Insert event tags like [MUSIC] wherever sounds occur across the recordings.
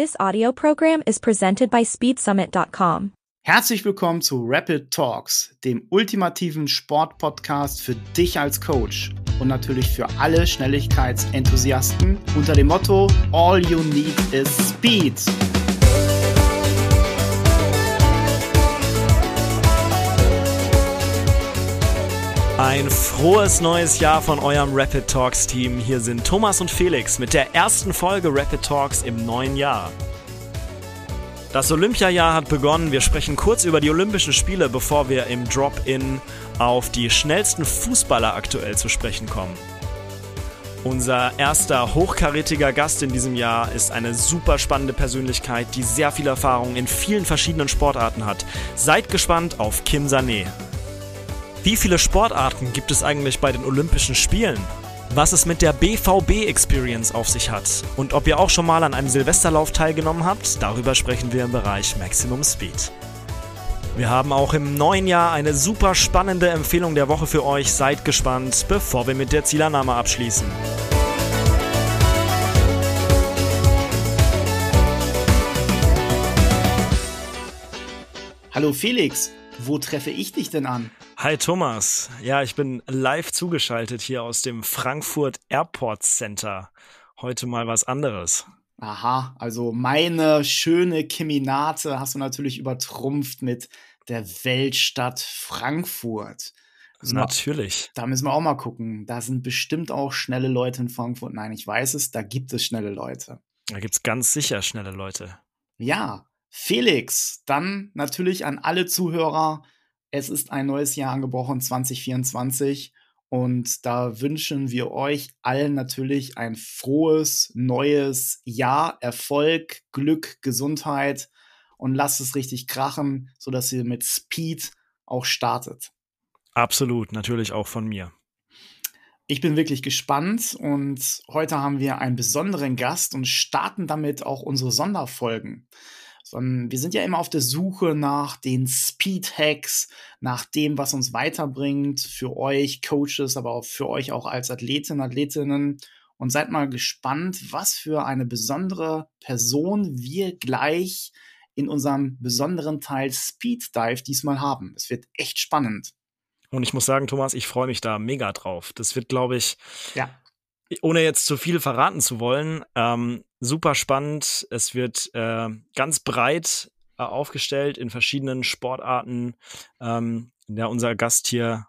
This audio program is presented by SpeedSummit.com. Herzlich willkommen zu Rapid Talks, dem ultimativen Sportpodcast für dich als Coach und natürlich für alle Schnelligkeitsenthusiasten unter dem Motto All you need is Speed. Ein frohes neues Jahr von eurem Rapid Talks Team. Hier sind Thomas und Felix mit der ersten Folge Rapid Talks im neuen Jahr. Das Olympiajahr hat begonnen. Wir sprechen kurz über die Olympischen Spiele, bevor wir im Drop-In auf die schnellsten Fußballer aktuell zu sprechen kommen. Unser erster hochkarätiger Gast in diesem Jahr ist eine super spannende Persönlichkeit, die sehr viel Erfahrung in vielen verschiedenen Sportarten hat. Seid gespannt auf Kim Sané. Wie viele Sportarten gibt es eigentlich bei den Olympischen Spielen? Was es mit der BVB Experience auf sich hat und ob ihr auch schon mal an einem Silvesterlauf teilgenommen habt, darüber sprechen wir im Bereich Maximum Speed. Wir haben auch im neuen Jahr eine super spannende Empfehlung der Woche für euch. Seid gespannt, bevor wir mit der Zielannahme abschließen. Hallo Felix, wo treffe ich dich denn an? Hi Thomas. Ja, ich bin live zugeschaltet hier aus dem Frankfurt Airport Center. Heute mal was anderes. Aha, also meine schöne Keminate hast du natürlich übertrumpft mit der Weltstadt Frankfurt. Also natürlich. Da müssen wir auch mal gucken. Da sind bestimmt auch schnelle Leute in Frankfurt. Nein, ich weiß es, da gibt es schnelle Leute. Da gibt es ganz sicher schnelle Leute. Ja, Felix, dann natürlich an alle Zuhörer. Es ist ein neues Jahr angebrochen, 2024. Und da wünschen wir euch allen natürlich ein frohes, neues Jahr, Erfolg, Glück, Gesundheit und lasst es richtig krachen, sodass ihr mit Speed auch startet. Absolut, natürlich auch von mir. Ich bin wirklich gespannt und heute haben wir einen besonderen Gast und starten damit auch unsere Sonderfolgen sondern wir sind ja immer auf der Suche nach den Speed-Hacks, nach dem, was uns weiterbringt für euch Coaches, aber auch für euch auch als Athletinnen, Athletinnen. Und seid mal gespannt, was für eine besondere Person wir gleich in unserem besonderen Teil Speed Dive diesmal haben. Es wird echt spannend. Und ich muss sagen, Thomas, ich freue mich da mega drauf. Das wird, glaube ich, ja ohne jetzt zu viel verraten zu wollen, ähm, super spannend. Es wird äh, ganz breit äh, aufgestellt in verschiedenen Sportarten, ähm, in der unser Gast hier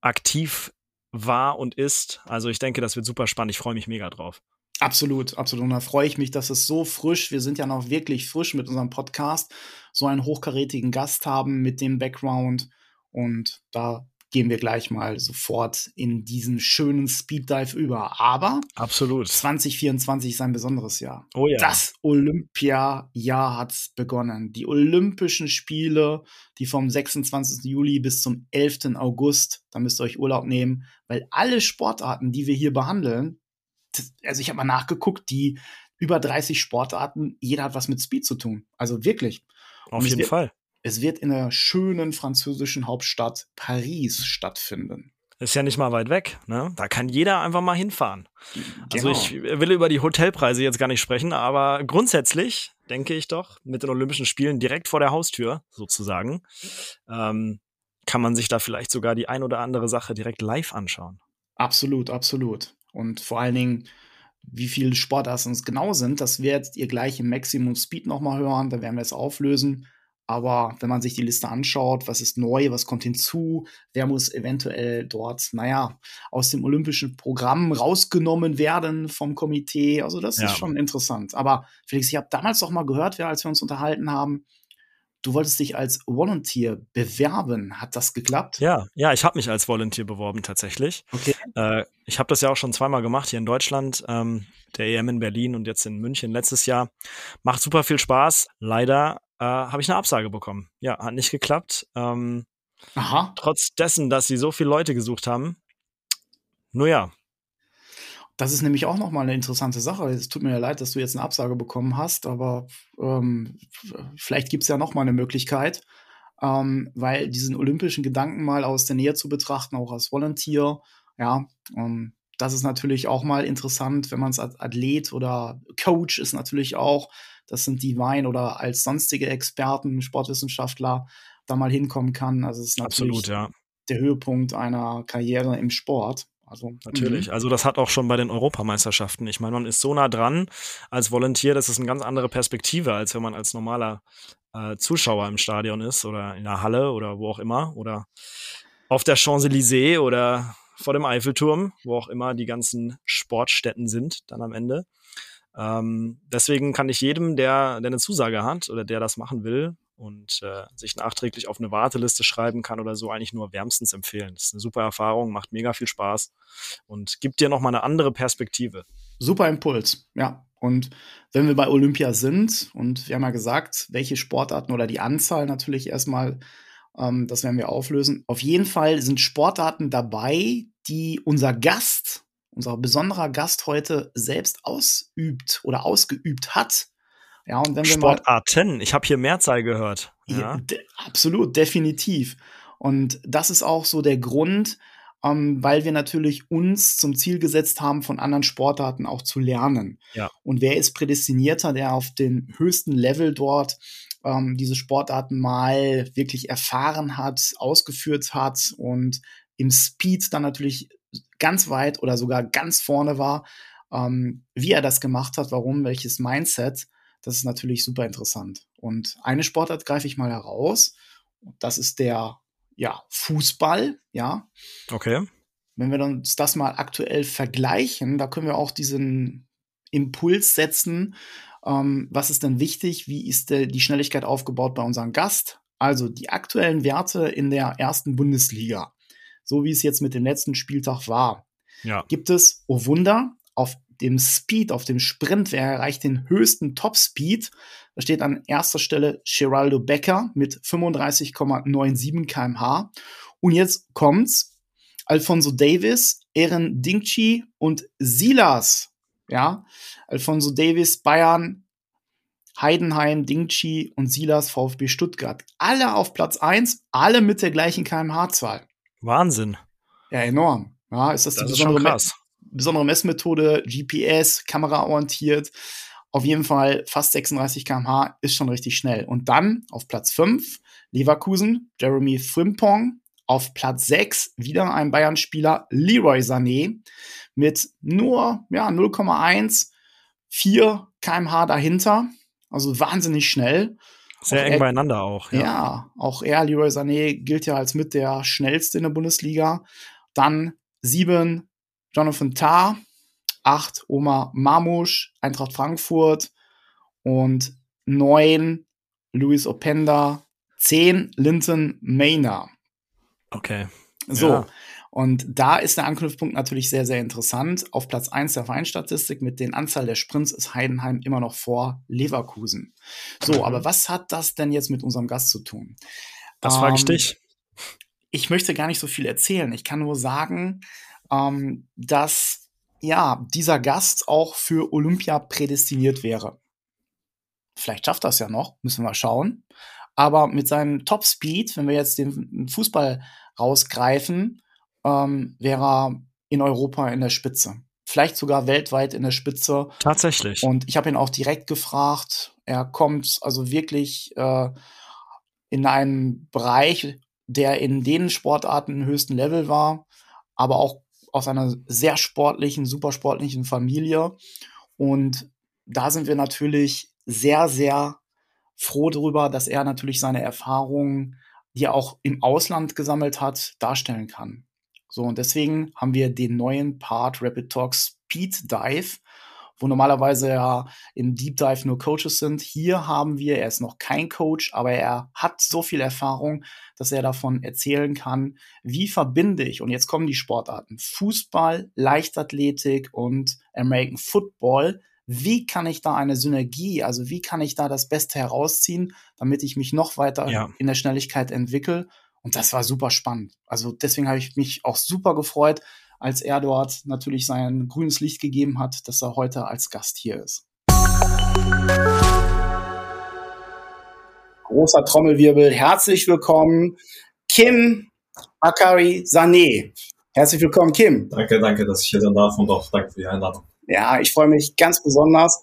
aktiv war und ist. Also ich denke, das wird super spannend. Ich freue mich mega drauf. Absolut, absolut. Und da freue ich mich, dass es so frisch, wir sind ja noch wirklich frisch mit unserem Podcast, so einen hochkarätigen Gast haben mit dem Background. Und da gehen wir gleich mal sofort in diesen schönen Speed Dive über. Aber absolut 2024 ist ein besonderes Jahr. Oh ja. Das Olympia-Jahr hat begonnen. Die Olympischen Spiele, die vom 26. Juli bis zum 11. August, da müsst ihr euch Urlaub nehmen, weil alle Sportarten, die wir hier behandeln, also ich habe mal nachgeguckt, die über 30 Sportarten, jeder hat was mit Speed zu tun. Also wirklich. Auf jeden Fall. Es wird in der schönen französischen Hauptstadt Paris stattfinden. Ist ja nicht mal weit weg, ne? Da kann jeder einfach mal hinfahren. Also genau. ich will über die Hotelpreise jetzt gar nicht sprechen, aber grundsätzlich denke ich doch, mit den Olympischen Spielen direkt vor der Haustür sozusagen, ähm, kann man sich da vielleicht sogar die ein oder andere Sache direkt live anschauen. Absolut, absolut. Und vor allen Dingen, wie viele Sportarten es genau sind, das werdet ihr gleich im Maximum Speed nochmal hören. Da werden wir es auflösen. Aber wenn man sich die Liste anschaut, was ist neu, was kommt hinzu, wer muss eventuell dort, naja, aus dem olympischen Programm rausgenommen werden vom Komitee. Also das ja. ist schon interessant. Aber Felix, ich habe damals doch mal gehört, als wir uns unterhalten haben, du wolltest dich als Volunteer bewerben. Hat das geklappt? Ja, ja, ich habe mich als Volunteer beworben tatsächlich. Okay. Äh, ich habe das ja auch schon zweimal gemacht hier in Deutschland, ähm, der EM in Berlin und jetzt in München letztes Jahr. Macht super viel Spaß. Leider äh, habe ich eine Absage bekommen. Ja, hat nicht geklappt. Ähm, Aha. Trotz dessen, dass sie so viele Leute gesucht haben. Nur ja. Das ist nämlich auch nochmal eine interessante Sache. Es tut mir ja leid, dass du jetzt eine Absage bekommen hast, aber ähm, vielleicht gibt es ja nochmal eine Möglichkeit, ähm, weil diesen olympischen Gedanken mal aus der Nähe zu betrachten, auch als Volunteer, ja, ähm, Das ist natürlich auch mal interessant, wenn man es als Athlet oder Coach ist natürlich auch. Das sind die Wein oder als sonstige Experten, Sportwissenschaftler da mal hinkommen kann. Also es ist natürlich Absolut, ja. der Höhepunkt einer Karriere im Sport. Also, Natürlich. Mhm. Also das hat auch schon bei den Europameisterschaften. Ich meine, man ist so nah dran als Volontier, das ist eine ganz andere Perspektive, als wenn man als normaler äh, Zuschauer im Stadion ist oder in der Halle oder wo auch immer oder auf der Champs-Élysées oder vor dem Eiffelturm, wo auch immer die ganzen Sportstätten sind dann am Ende. Ähm, deswegen kann ich jedem, der, der eine Zusage hat oder der das machen will, und äh, sich nachträglich auf eine Warteliste schreiben kann oder so, eigentlich nur wärmstens empfehlen. Das ist eine super Erfahrung, macht mega viel Spaß und gibt dir nochmal eine andere Perspektive. Super Impuls, ja. Und wenn wir bei Olympia sind, und wir haben ja gesagt, welche Sportarten oder die Anzahl natürlich erstmal, ähm, das werden wir auflösen. Auf jeden Fall sind Sportarten dabei, die unser Gast, unser besonderer Gast heute selbst ausübt oder ausgeübt hat. Ja, und wenn wir Sportarten, mal, ich habe hier Mehrzahl gehört. Ja de absolut, definitiv. Und das ist auch so der Grund, ähm, weil wir natürlich uns zum Ziel gesetzt haben, von anderen Sportarten auch zu lernen. Ja. Und wer ist prädestinierter, der auf dem höchsten Level dort ähm, diese Sportarten mal wirklich erfahren hat, ausgeführt hat und im Speed dann natürlich ganz weit oder sogar ganz vorne war, ähm, wie er das gemacht hat, warum, welches Mindset. Das ist natürlich super interessant. Und eine Sportart greife ich mal heraus. Das ist der ja, Fußball, ja. Okay. Wenn wir uns das mal aktuell vergleichen, da können wir auch diesen Impuls setzen. Ähm, was ist denn wichtig? Wie ist der, die Schnelligkeit aufgebaut bei unserem Gast? Also die aktuellen Werte in der ersten Bundesliga, so wie es jetzt mit dem letzten Spieltag war, ja. gibt es, oh Wunder, auf dem Speed, auf dem Sprint, wer erreicht den höchsten Top-Speed? Da steht an erster Stelle Geraldo Becker mit 35,97 kmh. Und jetzt kommt's. Alfonso Davis, Ehren Dingchi und Silas. Ja, Alfonso Davis, Bayern, Heidenheim, Dingchi und Silas VfB Stuttgart. Alle auf Platz 1, alle mit der gleichen kmh-Zahl. Wahnsinn. Ja, enorm. Ja, ist das, das die besondere, krass besondere Messmethode, GPS, kameraorientiert. Auf jeden Fall fast 36 km/h ist schon richtig schnell. Und dann auf Platz 5 Leverkusen, Jeremy Frimpong. Auf Platz 6 wieder ein Bayern-Spieler, Leroy Sané, mit nur ja, 0,1, 4 km/h dahinter. Also wahnsinnig schnell. Sehr auch eng er, beieinander auch. Ja. ja, auch er, Leroy Sané, gilt ja als mit der schnellste in der Bundesliga. Dann 7 Jonathan Tah, 8 Omar Marmusch, Eintracht Frankfurt und 9 Luis Openda, 10 Linton Mayner. Okay. So. Ja. Und da ist der Anknüpfpunkt natürlich sehr, sehr interessant. Auf Platz 1 der Vereinstatistik mit den Anzahl der Sprints ist Heidenheim immer noch vor Leverkusen. So, mhm. aber was hat das denn jetzt mit unserem Gast zu tun? Das frage ich ähm, dich. Ich möchte gar nicht so viel erzählen. Ich kann nur sagen, ähm, dass ja dieser Gast auch für Olympia prädestiniert wäre. Vielleicht schafft das ja noch, müssen wir schauen. Aber mit seinem Top Speed, wenn wir jetzt den Fußball rausgreifen, ähm, wäre er in Europa in der Spitze. Vielleicht sogar weltweit in der Spitze. Tatsächlich. Und ich habe ihn auch direkt gefragt. Er kommt also wirklich äh, in einen Bereich, der in den Sportarten höchsten Level war, aber auch aus einer sehr sportlichen, super sportlichen Familie. Und da sind wir natürlich sehr, sehr froh darüber, dass er natürlich seine Erfahrungen, die er auch im Ausland gesammelt hat, darstellen kann. So, und deswegen haben wir den neuen Part Rapid Talk Speed Dive wo normalerweise ja im Deep Dive nur Coaches sind. Hier haben wir, er ist noch kein Coach, aber er hat so viel Erfahrung, dass er davon erzählen kann, wie verbinde ich, und jetzt kommen die Sportarten, Fußball, Leichtathletik und American Football. Wie kann ich da eine Synergie, also wie kann ich da das Beste herausziehen, damit ich mich noch weiter ja. in der Schnelligkeit entwickle? Und das war super spannend. Also deswegen habe ich mich auch super gefreut, als er dort natürlich sein grünes Licht gegeben hat, dass er heute als Gast hier ist. Großer Trommelwirbel, herzlich willkommen, Kim Akari Sané. Herzlich willkommen, Kim. Danke, danke, dass ich hier sein darf und auch danke für die Einladung. Ja, ich freue mich ganz besonders,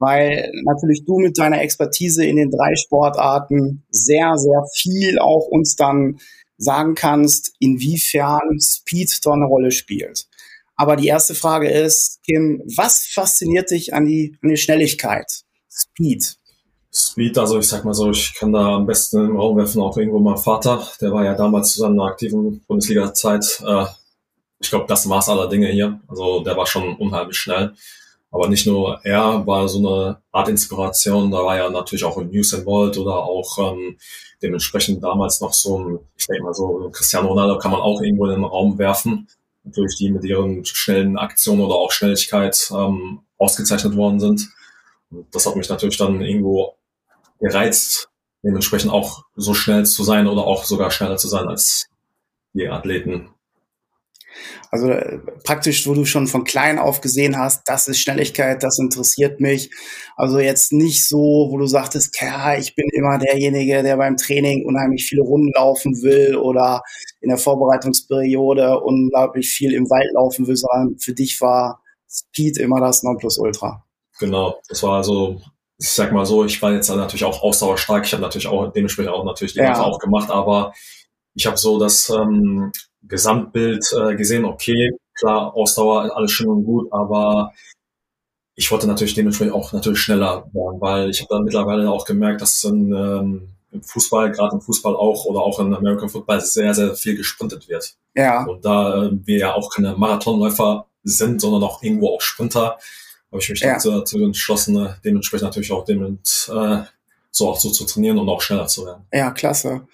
weil natürlich du mit deiner Expertise in den drei Sportarten sehr, sehr viel auch uns dann sagen kannst, inwiefern Speed da eine Rolle spielt. Aber die erste Frage ist, Kim, was fasziniert dich an die, an die Schnelligkeit? Speed. Speed, also ich sag mal so, ich kann da am besten im Raum werfen, auch irgendwo mein Vater, der war ja damals zu seiner aktiven Bundesliga-Zeit, äh, ich glaube, das Maß aller Dinge hier. Also der war schon unheimlich schnell. Aber nicht nur er war so eine Art Inspiration, da war ja natürlich auch in News World oder auch ähm, dementsprechend damals noch so ein, ich denke mal so, Cristiano Ronaldo kann man auch irgendwo in den Raum werfen. Natürlich die mit ihren schnellen Aktionen oder auch Schnelligkeit ähm, ausgezeichnet worden sind. Und das hat mich natürlich dann irgendwo gereizt, dementsprechend auch so schnell zu sein oder auch sogar schneller zu sein als die Athleten, also äh, praktisch, wo du schon von klein auf gesehen hast, das ist Schnelligkeit, das interessiert mich. Also jetzt nicht so, wo du sagtest, ja, ich bin immer derjenige, der beim Training unheimlich viele Runden laufen will oder in der Vorbereitungsperiode unglaublich viel im Wald laufen will, sondern für dich war Speed immer das Nonplusultra. Genau, das war also ich sag mal so, ich war jetzt natürlich auch ausdauerstark. Ich habe natürlich auch dementsprechend auch natürlich die ja. auch gemacht, aber ich habe so das ähm, Gesamtbild äh, gesehen, okay, klar, Ausdauer, alles schön und gut, aber ich wollte natürlich dementsprechend auch natürlich schneller werden, weil ich habe dann mittlerweile auch gemerkt, dass in, ähm, im Fußball, gerade im Fußball auch oder auch in American Football sehr, sehr viel gesprintet wird. Ja. Und da äh, wir ja auch keine Marathonläufer sind, sondern auch irgendwo auch Sprinter, habe ich mich ja. dazu, dazu entschlossen, äh, dementsprechend natürlich auch dem, äh, so auch so zu trainieren und auch schneller zu werden. Ja, klasse.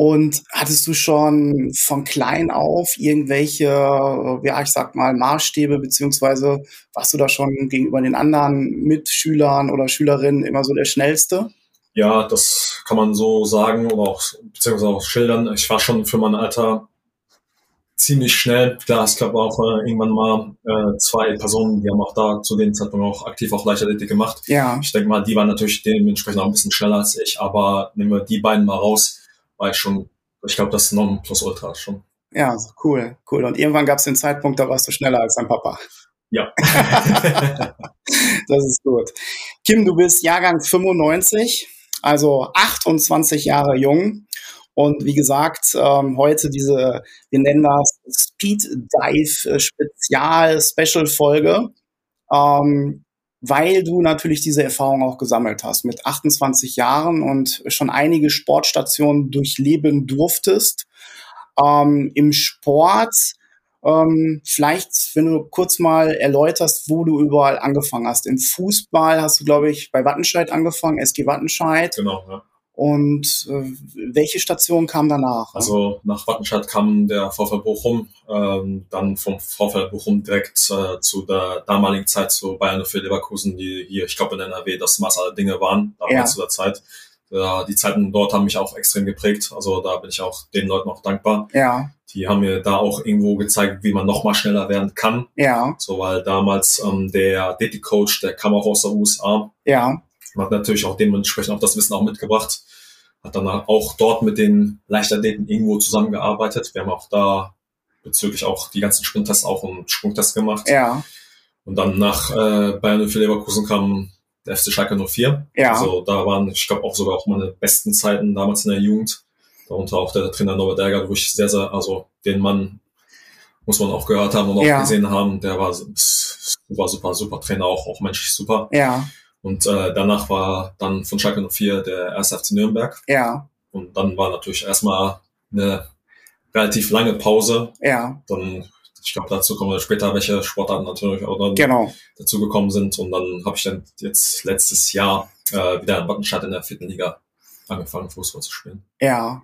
Und hattest du schon von klein auf irgendwelche, ja, ich sag mal, Maßstäbe, beziehungsweise warst du da schon gegenüber den anderen Mitschülern oder Schülerinnen immer so der Schnellste? Ja, das kann man so sagen oder auch, beziehungsweise auch schildern. Ich war schon für mein Alter ziemlich schnell. Klar, es gab auch äh, irgendwann mal äh, zwei Personen, die haben auch da zu dem Zeitpunkt auch aktiv auch Leichtathletik gemacht. Ja. Ich denke mal, die waren natürlich dementsprechend auch ein bisschen schneller als ich, aber nehmen wir die beiden mal raus war ich schon, ich glaube, das Non plus Ultra schon. Ja, cool, cool. Und irgendwann gab es den Zeitpunkt, da warst du schneller als dein Papa. Ja. [LAUGHS] das ist gut. Kim, du bist Jahrgang 95, also 28 Jahre jung. Und wie gesagt, ähm, heute diese, wir nennen das Speed Dive Spezial Special Folge. Ähm, weil du natürlich diese Erfahrung auch gesammelt hast mit 28 Jahren und schon einige Sportstationen durchleben durftest. Ähm, Im Sport, ähm, vielleicht, wenn du kurz mal erläuterst, wo du überall angefangen hast. Im Fußball hast du, glaube ich, bei Wattenscheid angefangen, SG Wattenscheid. Genau, ja. Und äh, welche Station kam danach? Also nach Wattenscheid kam der VfL Bochum, ähm, dann vom VfL Bochum direkt äh, zu der damaligen Zeit zu Bayern für Leverkusen, die hier, ich glaube in NRW, das Maß aller Dinge waren, damals ja. zu der Zeit. Äh, die Zeiten dort haben mich auch extrem geprägt, also da bin ich auch den Leuten auch dankbar. Ja. Die haben mir da auch irgendwo gezeigt, wie man noch mal schneller werden kann. Ja. So, weil damals ähm, der DT-Coach, der kam auch aus der USA. Ja man hat natürlich auch dementsprechend auch das Wissen auch mitgebracht. Hat dann auch dort mit den Leichtathleten irgendwo zusammengearbeitet. Wir haben auch da bezüglich auch die ganzen Sprinttests auch einen Sprungtest gemacht. Ja. Und dann nach äh, Bayern für Leverkusen kam der FC Schalke 04. Ja. Also da waren, ich glaube, auch sogar auch meine besten Zeiten damals in der Jugend. Darunter auch der Trainer Norbert Berger, wo ich sehr, sehr, also den Mann muss man auch gehört haben und auch ja. gesehen haben. Der war super, super, super Trainer, auch, auch menschlich super. Ja. Und äh, danach war dann von Schalke 04 der erste FC Nürnberg. Ja. Und dann war natürlich erstmal eine relativ lange Pause. Ja. Dann, ich glaube, dazu kommen wir später, welche Sportarten natürlich auch dann genau. dazu gekommen sind. Und dann habe ich dann jetzt letztes Jahr äh, wieder in Wattenscheid in der vierten Liga angefangen, Fußball zu spielen. Ja.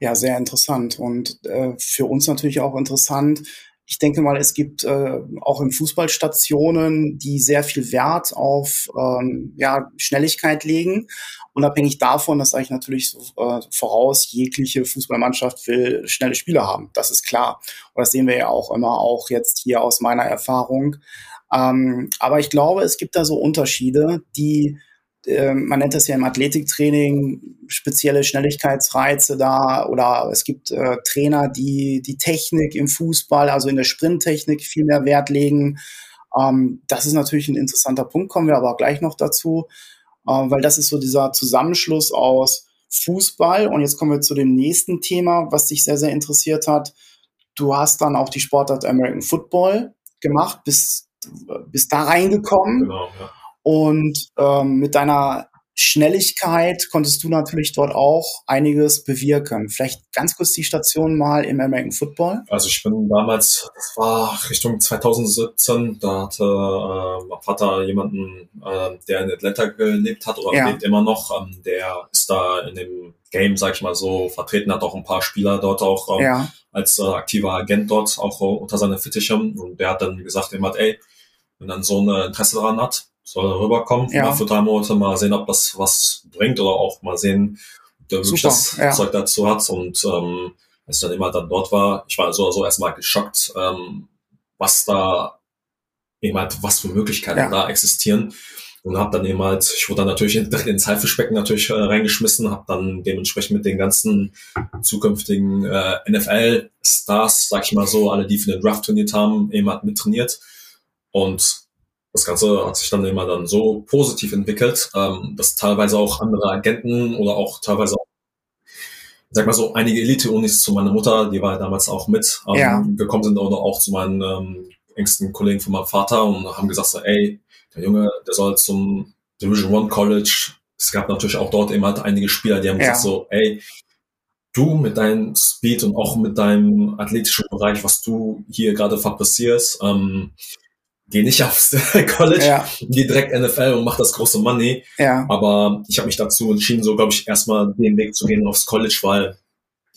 Ja, sehr interessant. Und äh, für uns natürlich auch interessant, ich denke mal, es gibt äh, auch in Fußballstationen, die sehr viel Wert auf ähm, ja, Schnelligkeit legen. Unabhängig davon, das sage ich natürlich so, äh, voraus, jegliche Fußballmannschaft will schnelle Spieler haben. Das ist klar. Und das sehen wir ja auch immer, auch jetzt hier aus meiner Erfahrung. Ähm, aber ich glaube, es gibt da so Unterschiede, die man nennt das ja im Athletiktraining spezielle Schnelligkeitsreize da oder es gibt äh, Trainer, die die Technik im Fußball, also in der Sprinttechnik viel mehr Wert legen. Ähm, das ist natürlich ein interessanter Punkt, kommen wir aber gleich noch dazu, äh, weil das ist so dieser Zusammenschluss aus Fußball und jetzt kommen wir zu dem nächsten Thema, was dich sehr, sehr interessiert hat. Du hast dann auch die Sportart American Football gemacht, bist, bist da reingekommen. Genau, ja. Und ähm, mit deiner Schnelligkeit konntest du natürlich dort auch einiges bewirken. Vielleicht ganz kurz die Station mal im American Football. Also ich bin damals, das war Richtung 2017, da hatte äh, mein Vater jemanden, äh, der in Atlanta gelebt hat oder ja. lebt immer noch, ähm, der ist da in dem Game, sag ich mal so, vertreten, hat auch ein paar Spieler dort auch ähm, ja. als äh, aktiver Agent dort auch äh, unter seine Fittiche und der hat dann gesagt, immer, ey, wenn dann so ein Interesse daran hat, soll rüberkommen, ja. mal für drei Monate mal sehen, ob das was bringt oder auch mal sehen, ob der wirklich das ja. Zeug dazu hat. Und ähm, als ich dann immer dann dort war, ich war so oder so erstmal geschockt, ähm, was da eben halt, was für Möglichkeiten ja. da existieren. Und habe dann eben halt, ich wurde dann natürlich direkt ins Haifischbecken natürlich äh, reingeschmissen, habe dann dementsprechend mit den ganzen zukünftigen äh, NFL-Stars, sag ich mal so, alle, die für den Draft trainiert haben, eben halt mit trainiert. Und das Ganze hat sich dann immer dann so positiv entwickelt, ähm, dass teilweise auch andere Agenten oder auch teilweise auch, sag mal so, einige Elite-Unis zu meiner Mutter, die war damals auch mit, ähm, ja. gekommen sind oder auch zu meinen ähm, engsten Kollegen von meinem Vater und haben gesagt, so, ey, der Junge, der soll zum Division One College. Es gab natürlich auch dort eben halt einige Spieler, die haben ja. gesagt so, ey, du mit deinem Speed und auch mit deinem athletischen Bereich, was du hier gerade fabrizierst, ähm, geh nicht aufs [LAUGHS] College, ja. geh direkt NFL und mach das große Money. Ja. Aber ich habe mich dazu entschieden, so glaube ich, erstmal den Weg zu gehen aufs College, weil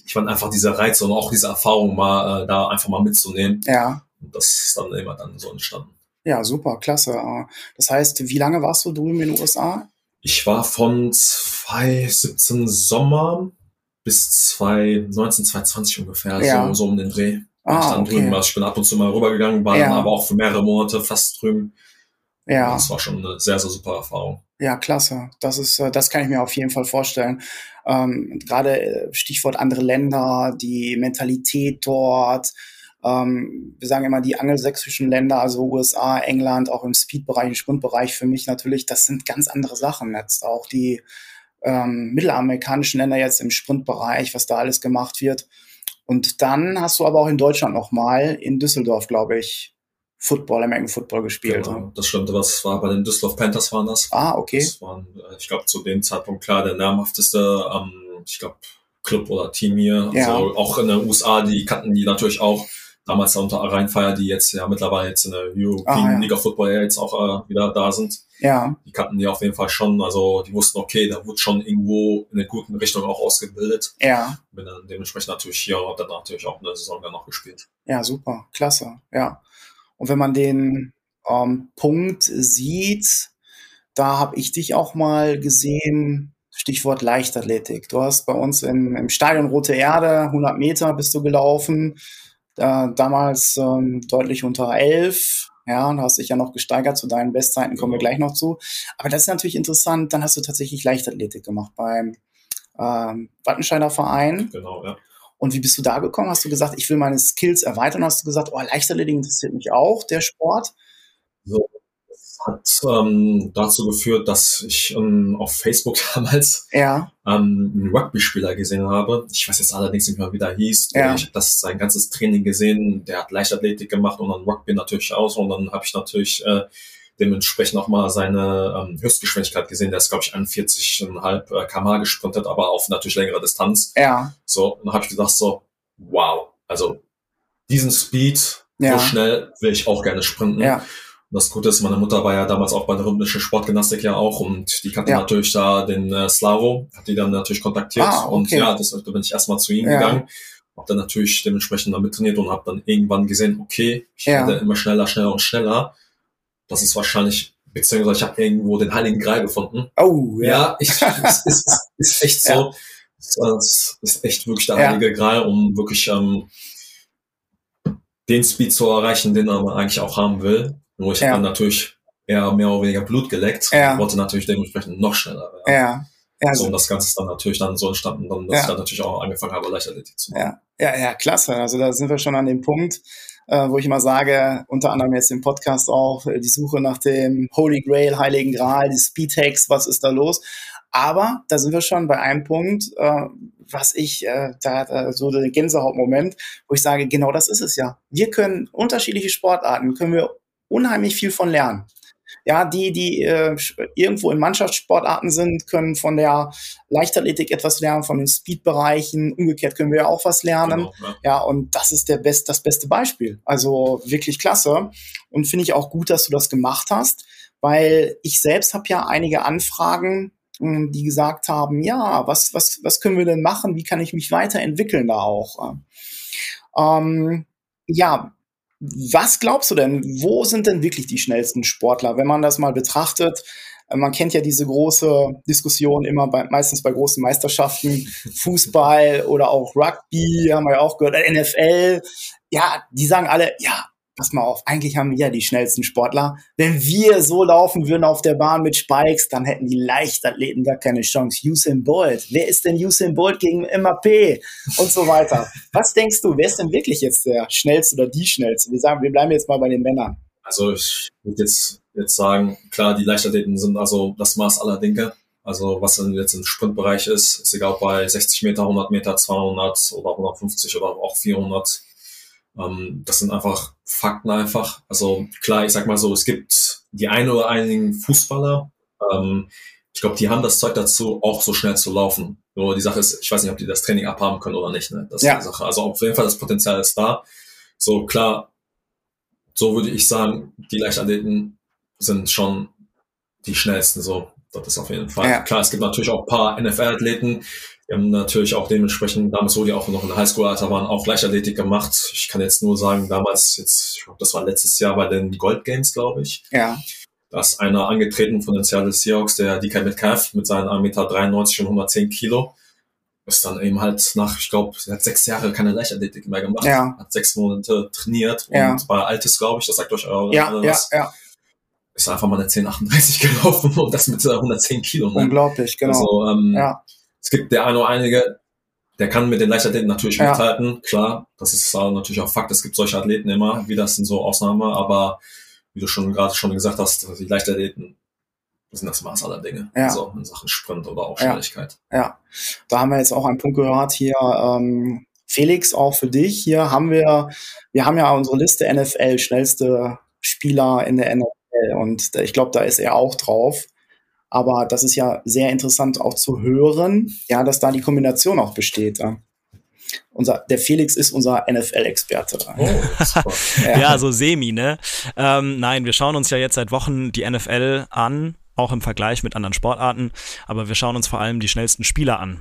ich fand einfach diese Reize und auch diese Erfahrung mal äh, da einfach mal mitzunehmen. Ja. Und das ist dann immer dann so entstanden. Ja, super, klasse. Äh, das heißt, wie lange warst du drüben in den USA? Ich war von 2017 Sommer bis 2019, 2020 ungefähr, ja. so, so um den Dreh. Ah, ich dann okay. drüben war. Ich bin ab und zu mal rübergegangen, war ja. aber auch für mehrere Monate fast drüben. Ja. das war schon eine sehr, sehr super Erfahrung. Ja, klasse. Das ist, äh, das kann ich mir auf jeden Fall vorstellen. Ähm, Gerade äh, Stichwort andere Länder, die Mentalität dort. Ähm, wir sagen immer die angelsächsischen Länder, also USA, England, auch im Speed-Bereich, im Sprintbereich für mich natürlich, das sind ganz andere Sachen jetzt. Auch die ähm, mittelamerikanischen Länder jetzt im Sprintbereich, was da alles gemacht wird. Und dann hast du aber auch in Deutschland nochmal in Düsseldorf, glaube ich, Football, American Football gespielt. Genau, ne? das stimmt, was war bei den Düsseldorf Panthers waren das. Ah, okay. Das waren, äh, ich glaube, zu dem Zeitpunkt klar der namhafteste, ähm, ich glaube, Club oder Team hier. Ja. Also auch in den USA, die kannten die natürlich auch damals unter Rheinfeier, die jetzt ja mittlerweile jetzt in der European ah, ja. League of Football ja jetzt auch äh, wieder da sind. Ja. Die kannten die auf jeden Fall schon, also die wussten, okay, da wurde schon irgendwo in eine gute Richtung auch ausgebildet. Ja. Bin dann dementsprechend natürlich hier und dann natürlich auch eine Saison dann noch gespielt. Ja, super, klasse, ja. Und wenn man den ähm, Punkt sieht, da habe ich dich auch mal gesehen, Stichwort Leichtathletik. Du hast bei uns in, im Stadion Rote Erde 100 Meter bist du gelaufen, äh, damals ähm, deutlich unter 11. Ja, und hast dich ja noch gesteigert zu deinen Bestzeiten, kommen wir gleich noch zu. Aber das ist natürlich interessant, dann hast du tatsächlich Leichtathletik gemacht beim ähm, Wattenscheider Verein. Genau, ja. Und wie bist du da gekommen? Hast du gesagt, ich will meine Skills erweitern? Hast du gesagt, oh, Leichtathletik interessiert mich auch, der Sport? So, hat ähm, dazu geführt, dass ich ähm, auf Facebook [LAUGHS] damals ja. ähm, einen Rugby-Spieler gesehen habe. Ich weiß jetzt allerdings nicht mehr, wie der hieß. Ja. Ich habe das sein ganzes Training gesehen. Der hat Leichtathletik gemacht und dann Rugby natürlich aus. Und dann habe ich natürlich äh, dementsprechend auch mal seine ähm, Höchstgeschwindigkeit gesehen. Der ist, glaube ich, 41,5 äh, km gesprintet, aber auf natürlich längere Distanz. Ja. So, und dann habe ich gedacht so, wow, also diesen Speed, ja. so schnell will ich auch gerne sprinten. Ja das Gute ist, meine Mutter war ja damals auch bei der rhythmischen Sportgymnastik ja auch und die kannte ja. natürlich da den äh, Slavo, hat die dann natürlich kontaktiert ah, okay. und ja, das, da bin ich erstmal zu ihm ja. gegangen, habe dann natürlich dementsprechend damit trainiert und habe dann irgendwann gesehen, okay, ich ja. werde immer schneller, schneller und schneller. Das ist wahrscheinlich, beziehungsweise ich habe irgendwo den Heiligen Gral gefunden. Oh, ja. Ja, ich, [LAUGHS] es ist, ist, ist echt so. Es ist echt wirklich der Heilige Gral, um wirklich ähm, den Speed zu erreichen, den man eigentlich auch haben will. Nur ich ja. habe dann natürlich eher mehr oder weniger Blut geleckt. Ja. wollte natürlich dementsprechend noch schneller werden. Ja. Ja, so, und das Ganze ist dann natürlich dann so entstanden, dann, dass ja. ich dann natürlich auch angefangen habe, Leichtathletik zu machen. Ja, ja, ja, klasse. Also da sind wir schon an dem Punkt, äh, wo ich immer sage, unter anderem jetzt im Podcast auch, äh, die Suche nach dem Holy Grail, Heiligen Gral, die Speedtext, was ist da los? Aber da sind wir schon bei einem Punkt, äh, was ich, äh, da, da so der Gänsehautmoment, wo ich sage, genau das ist es ja. Wir können unterschiedliche Sportarten, können wir unheimlich viel von lernen. Ja, die, die äh, irgendwo in Mannschaftssportarten sind, können von der Leichtathletik etwas lernen, von den Speedbereichen. Umgekehrt können wir ja auch was lernen. Genau, ja. ja, und das ist der best, das beste Beispiel. Also wirklich klasse. Und finde ich auch gut, dass du das gemacht hast, weil ich selbst habe ja einige Anfragen, hm, die gesagt haben, ja, was, was, was können wir denn machen? Wie kann ich mich weiterentwickeln da auch? Ähm, ja, was glaubst du denn, wo sind denn wirklich die schnellsten Sportler, wenn man das mal betrachtet? Äh, man kennt ja diese große Diskussion immer bei, meistens bei großen Meisterschaften, [LAUGHS] Fußball oder auch Rugby, haben wir ja auch gehört, NFL. Ja, die sagen alle, ja, pass mal auf, eigentlich haben wir ja die schnellsten Sportler. Wenn wir so laufen würden auf der Bahn mit Spikes, dann hätten die Leichtathleten gar keine Chance. Usain Bolt, wer ist denn Usain Bolt gegen MAP und so weiter? Was denkst du, wer ist denn wirklich jetzt der schnellste oder die schnellste? Wir sagen, wir bleiben jetzt mal bei den Männern. Also ich würde jetzt, jetzt sagen, klar, die Leichtathleten sind also das Maß aller Dinge. Also was dann jetzt im Sprintbereich ist, ist egal ob bei 60 Meter, 100 Meter, 200 oder 150 oder auch 400 ähm, das sind einfach Fakten einfach. Also klar, ich sag mal so, es gibt die eine oder einigen Fußballer, ähm, ich glaube, die haben das Zeug dazu, auch so schnell zu laufen. Nur die Sache ist, ich weiß nicht, ob die das Training abhaben können oder nicht. Ne? Das ja. ist die Sache. Also auf jeden Fall das Potenzial ist da. So klar, so würde ich sagen, die Leichtathleten sind schon die schnellsten. So, das ist auf jeden Fall. Ja. Klar, es gibt natürlich auch ein paar NFL-Athleten, wir haben natürlich auch dementsprechend, damals, wo die auch noch in der Highschool-Alter waren, auch Leichtathletik gemacht. Ich kann jetzt nur sagen, damals, jetzt, ich glaube, das war letztes Jahr bei den Gold Games, glaube ich. Ja. Da ist einer angetreten von den Seattle Seahawks, der DK Metcalf, mit seinen 1,93 Meter und 110 Kilo. Ist dann eben halt nach, ich glaube, er hat sechs Jahre keine Leichtathletik mehr gemacht. Ja. Hat sechs Monate trainiert ja. und war altes, glaube ich, das sagt euch auch ja, was. Ja, ja. Ist einfach mal eine 1038 [LAUGHS] gelaufen und das mit 110 Kilo. Ne? Unglaublich, genau. Also, ähm, ja es gibt der eine oder einige, der kann mit den Leichtathleten natürlich ja. mithalten, klar. Das ist natürlich auch Fakt. Es gibt solche Athleten immer, wie das sind so Ausnahme, aber wie du schon gerade schon gesagt hast, die Leichtathleten sind das Maß aller Dinge. Ja. Also in Sachen Sprint oder auch Schnelligkeit. Ja. ja. Da haben wir jetzt auch einen Punkt gehört hier, ähm, Felix, auch für dich. Hier haben wir, wir haben ja unsere Liste NFL, schnellste Spieler in der NFL. Und ich glaube, da ist er auch drauf. Aber das ist ja sehr interessant auch zu hören, ja, dass da die Kombination auch besteht. Ja. Unser, der Felix ist unser NFL-Experte. Oh, [LAUGHS] ja. ja, so semi, ne? Ähm, nein, wir schauen uns ja jetzt seit Wochen die NFL an, auch im Vergleich mit anderen Sportarten, aber wir schauen uns vor allem die schnellsten Spieler an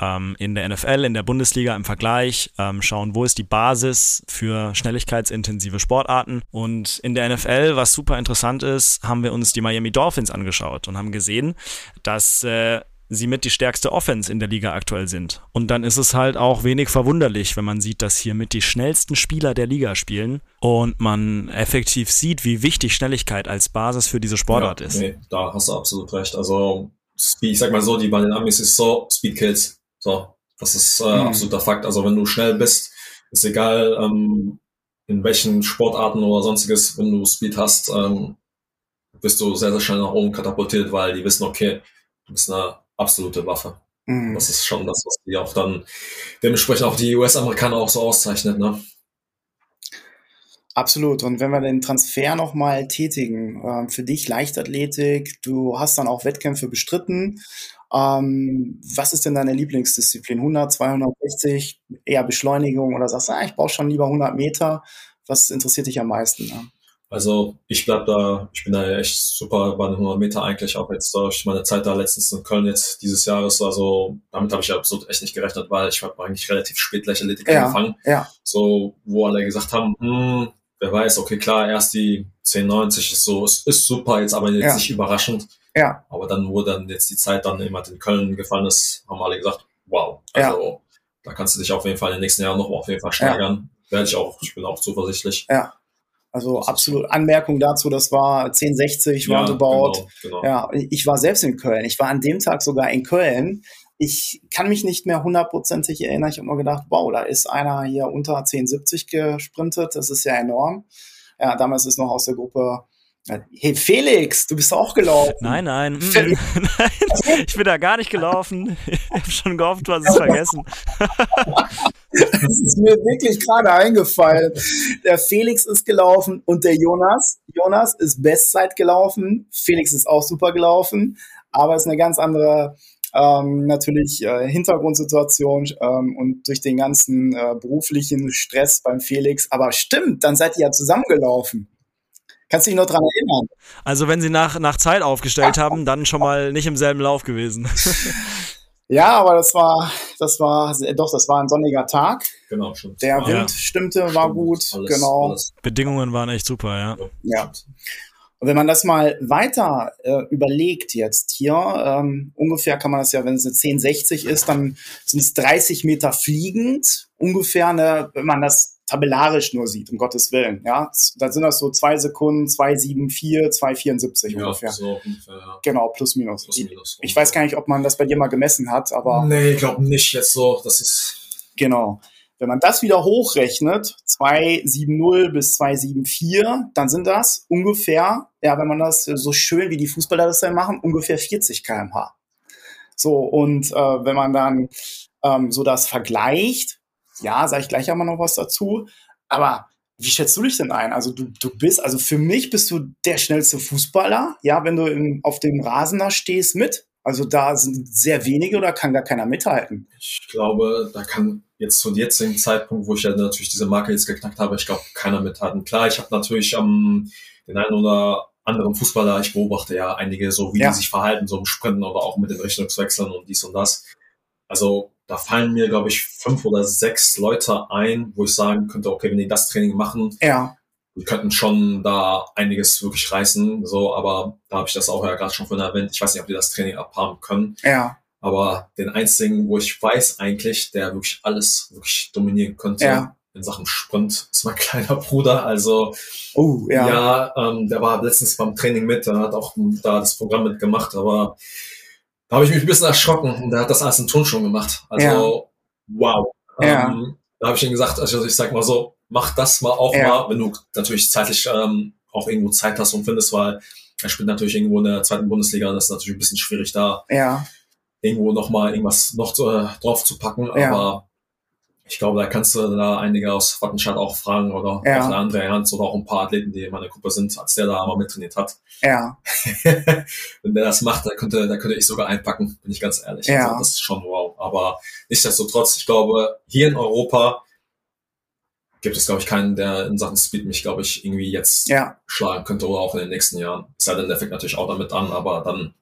ähm, in der NFL, in der Bundesliga im Vergleich, ähm, schauen, wo ist die Basis für schnelligkeitsintensive Sportarten. Und in der NFL, was super interessant ist, haben wir uns die Miami Dolphins angeschaut und haben gesehen, dass äh, sie mit die stärkste Offense in der Liga aktuell sind. Und dann ist es halt auch wenig verwunderlich, wenn man sieht, dass hier mit die schnellsten Spieler der Liga spielen und man effektiv sieht, wie wichtig Schnelligkeit als Basis für diese Sportart ja, ist. Nee, da hast du absolut recht. Also, ich sag mal so, die bei den Amis ist so, Speed Kills. So, das ist äh, mhm. absoluter Fakt. Also wenn du schnell bist, ist egal, ähm, in welchen Sportarten oder sonstiges, wenn du Speed hast, ähm, bist du sehr, sehr schnell nach oben katapultiert, weil die wissen, okay, du bist eine absolute Waffe. Mhm. Das ist schon das, was die auch dann dementsprechend auch die US-Amerikaner auch so auszeichnet, ne? Absolut. Und wenn wir den Transfer nochmal tätigen, äh, für dich Leichtathletik, du hast dann auch Wettkämpfe bestritten ähm, was ist denn deine Lieblingsdisziplin? 100, 260, eher Beschleunigung oder sagst du, ah, ich brauche schon lieber 100 Meter? Was interessiert dich am meisten? Ne? Also ich bleib da, ich bin da echt super bei den 100 Meter eigentlich, auch jetzt durch meine Zeit da letztens in Köln jetzt dieses Jahres, also damit habe ich absolut echt nicht gerechnet, weil ich habe eigentlich relativ spät Leichtathletik ja, angefangen. Ja. So, wo alle gesagt haben, hm, wer weiß, okay, klar, erst die 1090 ist so, ist, ist super, jetzt aber jetzt ja. nicht überraschend. Ja. Aber dann, wo dann jetzt die Zeit dann immer in Köln gefallen ist, haben alle gesagt, wow, also ja. da kannst du dich auf jeden Fall in den nächsten Jahren noch auf jeden Fall steigern. Ja. Werde ich auch, ich bin auch zuversichtlich. Ja. Also absolut Anmerkung dazu, das war 1060 ja, roundabout. Genau, genau. Ja, ich war selbst in Köln. Ich war an dem Tag sogar in Köln. Ich kann mich nicht mehr hundertprozentig erinnern. Ich habe nur gedacht, wow, da ist einer hier unter 1070 gesprintet. Das ist ja enorm. Ja, damals ist noch aus der Gruppe Hey Felix, du bist auch gelaufen. Nein, nein, mm, [LAUGHS] nein, ich bin da gar nicht gelaufen. [LAUGHS] Ich habe schon gehofft, du hast es vergessen. [LAUGHS] Das ist mir wirklich gerade eingefallen. Der Felix ist gelaufen und der Jonas. Jonas ist Bestzeit gelaufen. Felix ist auch super gelaufen, aber es ist eine ganz andere ähm, natürlich äh, Hintergrundsituation ähm, und durch den ganzen äh, beruflichen Stress beim Felix. Aber stimmt, dann seid ihr ja zusammengelaufen. Kannst du dich noch dran erinnern? Also wenn sie nach, nach Zeit aufgestellt haben, dann schon mal nicht im selben Lauf gewesen. [LAUGHS] ja, aber das war, das war, doch, das war ein sonniger Tag. Genau, stimmt. Der Wind ja. stimmte, war stimmt. gut, alles, genau. Alles. Bedingungen waren echt super, ja. Ja. Und wenn man das mal weiter äh, überlegt jetzt hier, ähm, ungefähr kann man das ja, wenn es eine 1060 ist, dann sind es 30 Meter fliegend, ungefähr, ne, wenn man das tabellarisch nur sieht, um Gottes Willen. Ja, da sind das so zwei Sekunden, 2,74, 2,74 ja, ungefähr. So ungefähr ja. Genau, plus minus. Plus, minus ich, ich weiß gar nicht, ob man das bei dir mal gemessen hat, aber. Nee, ich glaube nicht jetzt so. Das ist. Genau. Wenn man das wieder hochrechnet, 270 bis 274, dann sind das ungefähr, ja, wenn man das so schön wie die Fußballer das dann machen, ungefähr 40 kmh. So, und äh, wenn man dann ähm, so das vergleicht, ja, sage ich gleich einmal noch was dazu. Aber wie schätzt du dich denn ein? Also du, du bist, also für mich bist du der schnellste Fußballer, ja, wenn du im, auf dem Rasen da stehst mit. Also da sind sehr wenige oder kann gar keiner mithalten. Ich glaube, da kann jetzt zu jetzigen Zeitpunkt, wo ich ja natürlich diese Marke jetzt geknackt habe, ich glaube, keiner mithalten. Klar, ich habe natürlich ähm, den einen oder anderen Fußballer, ich beobachte ja einige so, wie ja. die sich verhalten, so im Sprinten oder auch mit den Richtungswechseln und dies und das. Also da fallen mir, glaube ich, fünf oder sechs Leute ein, wo ich sagen könnte, okay, wenn die das Training machen, ja. die könnten schon da einiges wirklich reißen. So, aber da habe ich das auch ja gerade schon von erwähnt. Ich weiß nicht, ob die das Training abhaben können. Ja. Aber den einzigen, wo ich weiß eigentlich, der wirklich alles wirklich dominieren könnte, ja. in Sachen Sprint, ist mein [LAUGHS] kleiner Bruder. Also oh, ja, ja ähm, der war letztens beim Training mit, der hat auch da das Programm mitgemacht, aber da habe ich mich ein bisschen erschrocken und der hat das alles in Turnschuhen gemacht. Also, ja. wow. Ja. Ähm, da habe ich ihm gesagt, also ich sag mal so, mach das mal auch ja. mal, wenn du natürlich zeitlich ähm, auch irgendwo Zeit hast und findest, weil er spielt natürlich irgendwo in der zweiten Bundesliga, das ist natürlich ein bisschen schwierig da ja. irgendwo nochmal irgendwas noch zu, äh, drauf zu packen, aber ich glaube, da kannst du da einige aus Wattenscheid auch fragen oder ja. auch eine andere Ernst oder auch ein paar Athleten, die in meiner Gruppe sind, als der da mal mittrainiert hat. Ja. [LAUGHS] Wenn der das macht, dann könnte, dann könnte ich sogar einpacken, bin ich ganz ehrlich. Ja. Also das ist schon wow. Aber nichtsdestotrotz, ich glaube, hier in Europa gibt es, glaube ich, keinen, der in Sachen Speed mich, glaube ich, irgendwie jetzt ja. schlagen könnte oder auch in den nächsten Jahren. Sei denn, der fängt natürlich auch damit an, aber dann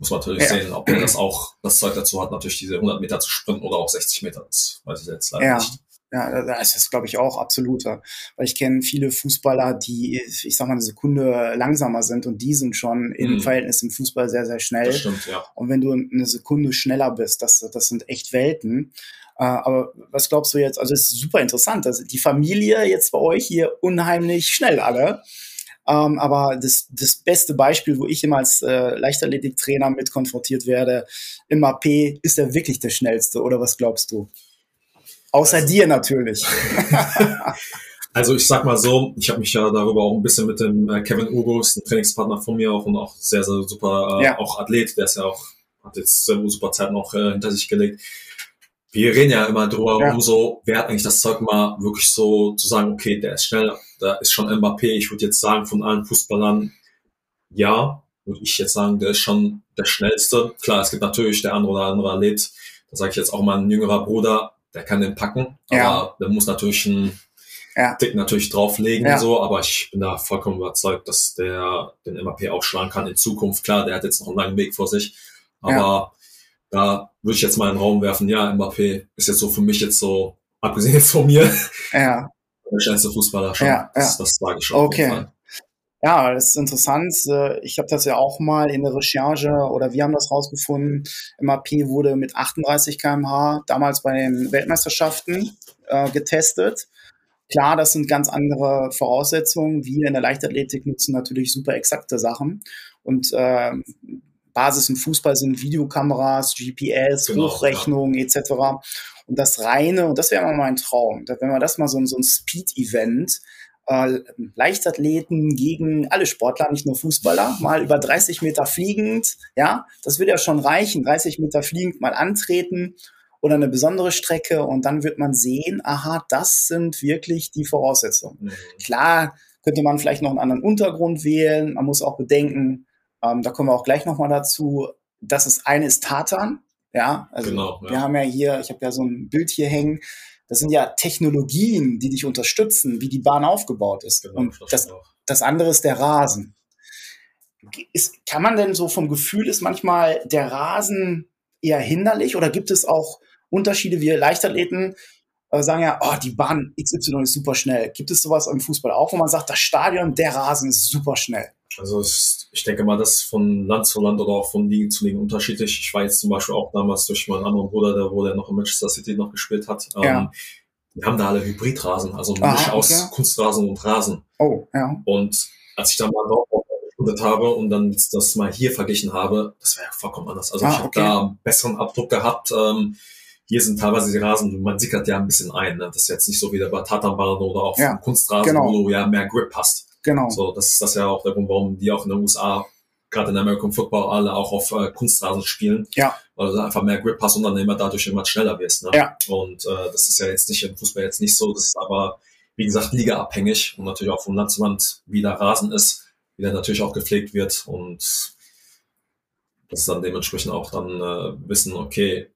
muss man natürlich ja. sehen, ob er das auch das Zeug dazu hat, natürlich diese 100 Meter zu sprinten oder auch 60 Meter. Das weiß ich jetzt leider ja. nicht. Ja, das ist, glaube ich, auch absoluter. Weil ich kenne viele Fußballer, die, ich sag mal, eine Sekunde langsamer sind und die sind schon im mhm. Verhältnis im Fußball sehr, sehr schnell. Das stimmt, ja. Und wenn du eine Sekunde schneller bist, das, das sind echt Welten. Äh, aber was glaubst du jetzt? Also es ist super interessant, dass die Familie jetzt bei euch hier unheimlich schnell alle. Ähm, aber das, das beste Beispiel, wo ich immer als äh, Leichtathletiktrainer mit konfrontiert werde, im AP, ist er wirklich der schnellste oder was glaubst du? Außer also, dir natürlich. [LAUGHS] also ich sag mal so, ich habe mich ja darüber auch ein bisschen mit dem äh, Kevin Ugos, ein Trainingspartner von mir auch und auch sehr, sehr super, äh, ja. auch Athlet, der ist ja auch, hat jetzt sehr super Zeit noch äh, hinter sich gelegt wir reden ja immer drüber, ja. umso, wer hat eigentlich das Zeug mal wirklich so zu sagen, okay, der ist schnell, da ist schon Mbappé. Ich würde jetzt sagen, von allen Fußballern, ja, würde ich jetzt sagen, der ist schon der schnellste. Klar, es gibt natürlich der andere oder andere Athlet, da sage ich jetzt auch mal ein jüngerer Bruder, der kann den packen, ja. aber der muss natürlich einen ja. Tick natürlich drauflegen ja. so, aber ich bin da vollkommen überzeugt, dass der den Mbappé auch schlagen kann in Zukunft. Klar, der hat jetzt noch einen langen Weg vor sich, aber da würde ich jetzt mal in den Raum werfen, ja, Mbappé ist jetzt so für mich jetzt so, abgesehen jetzt von mir, ja. [LAUGHS] der schnellste Fußballer schon. Ja, das, das sage ich schon. Okay. Ja, das ist interessant. Äh, ich habe das ja auch mal in der Recherche oder wir haben das rausgefunden. MAP wurde mit 38 kmh damals bei den Weltmeisterschaften äh, getestet. klar, das sind ganz andere Voraussetzungen. Wir in der Leichtathletik nutzen natürlich super exakte Sachen. Und äh, Basis im Fußball sind Videokameras, GPS, genau, Hochrechnungen ja. etc. Und das reine, und das wäre mal mein Traum, wenn wir das mal so, so ein Speed-Event, äh, Leichtathleten gegen alle Sportler, nicht nur Fußballer, mal über 30 Meter fliegend, ja, das würde ja schon reichen, 30 Meter fliegend mal antreten oder eine besondere Strecke und dann wird man sehen, aha, das sind wirklich die Voraussetzungen. Mhm. Klar könnte man vielleicht noch einen anderen Untergrund wählen, man muss auch bedenken, ähm, da kommen wir auch gleich nochmal dazu, dass es eine ist Tatan, ja, also genau, ja. wir haben ja hier, ich habe ja so ein Bild hier hängen, das sind ja Technologien, die dich unterstützen, wie die Bahn aufgebaut ist. Genau, und das, das andere ist der Rasen. Ist, kann man denn so vom Gefühl ist manchmal der Rasen eher hinderlich oder gibt es auch Unterschiede? Wir Leichtathleten äh, sagen ja, oh, die Bahn XY ist super schnell. Gibt es sowas im Fußball auch, wo man sagt, das Stadion, der Rasen ist super schnell? Also es, ich denke mal, das ist von Land zu Land oder auch von Liga zu Liga unterschiedlich. Ich war jetzt zum Beispiel auch damals durch meinen anderen Bruder, der, wo der noch in Manchester City noch gespielt hat. Ja. Ähm, die haben da alle Hybridrasen, also ein Misch okay. aus Kunstrasen und Rasen. Oh, ja. Und als ich dann mal drauf gegründet habe und dann das mal hier verglichen habe, das wäre ja vollkommen anders. Also ah, ich habe okay. da einen besseren Abdruck gehabt. Ähm, hier sind teilweise die Rasen, man sickert ja ein bisschen ein. Ne? Das ist jetzt nicht so wie der bei Tatanbahn oder auch ja, Kunstrasen, genau. wo du ja mehr Grip hast. Genau. So, das ist das ja auch der Grund, warum die auch in den USA gerade in American Football alle auch auf äh, Kunstrasen spielen. Ja. Weil du einfach mehr Grip hast und dann immer dadurch immer schneller wirst. Ne? Ja. Und äh, das ist ja jetzt nicht im Fußball jetzt nicht so, das ist aber, wie gesagt, ligaabhängig und natürlich auch vom Land zu Land, wie der Rasen ist, wie der natürlich auch gepflegt wird und das ist dann dementsprechend auch dann äh, wissen, okay,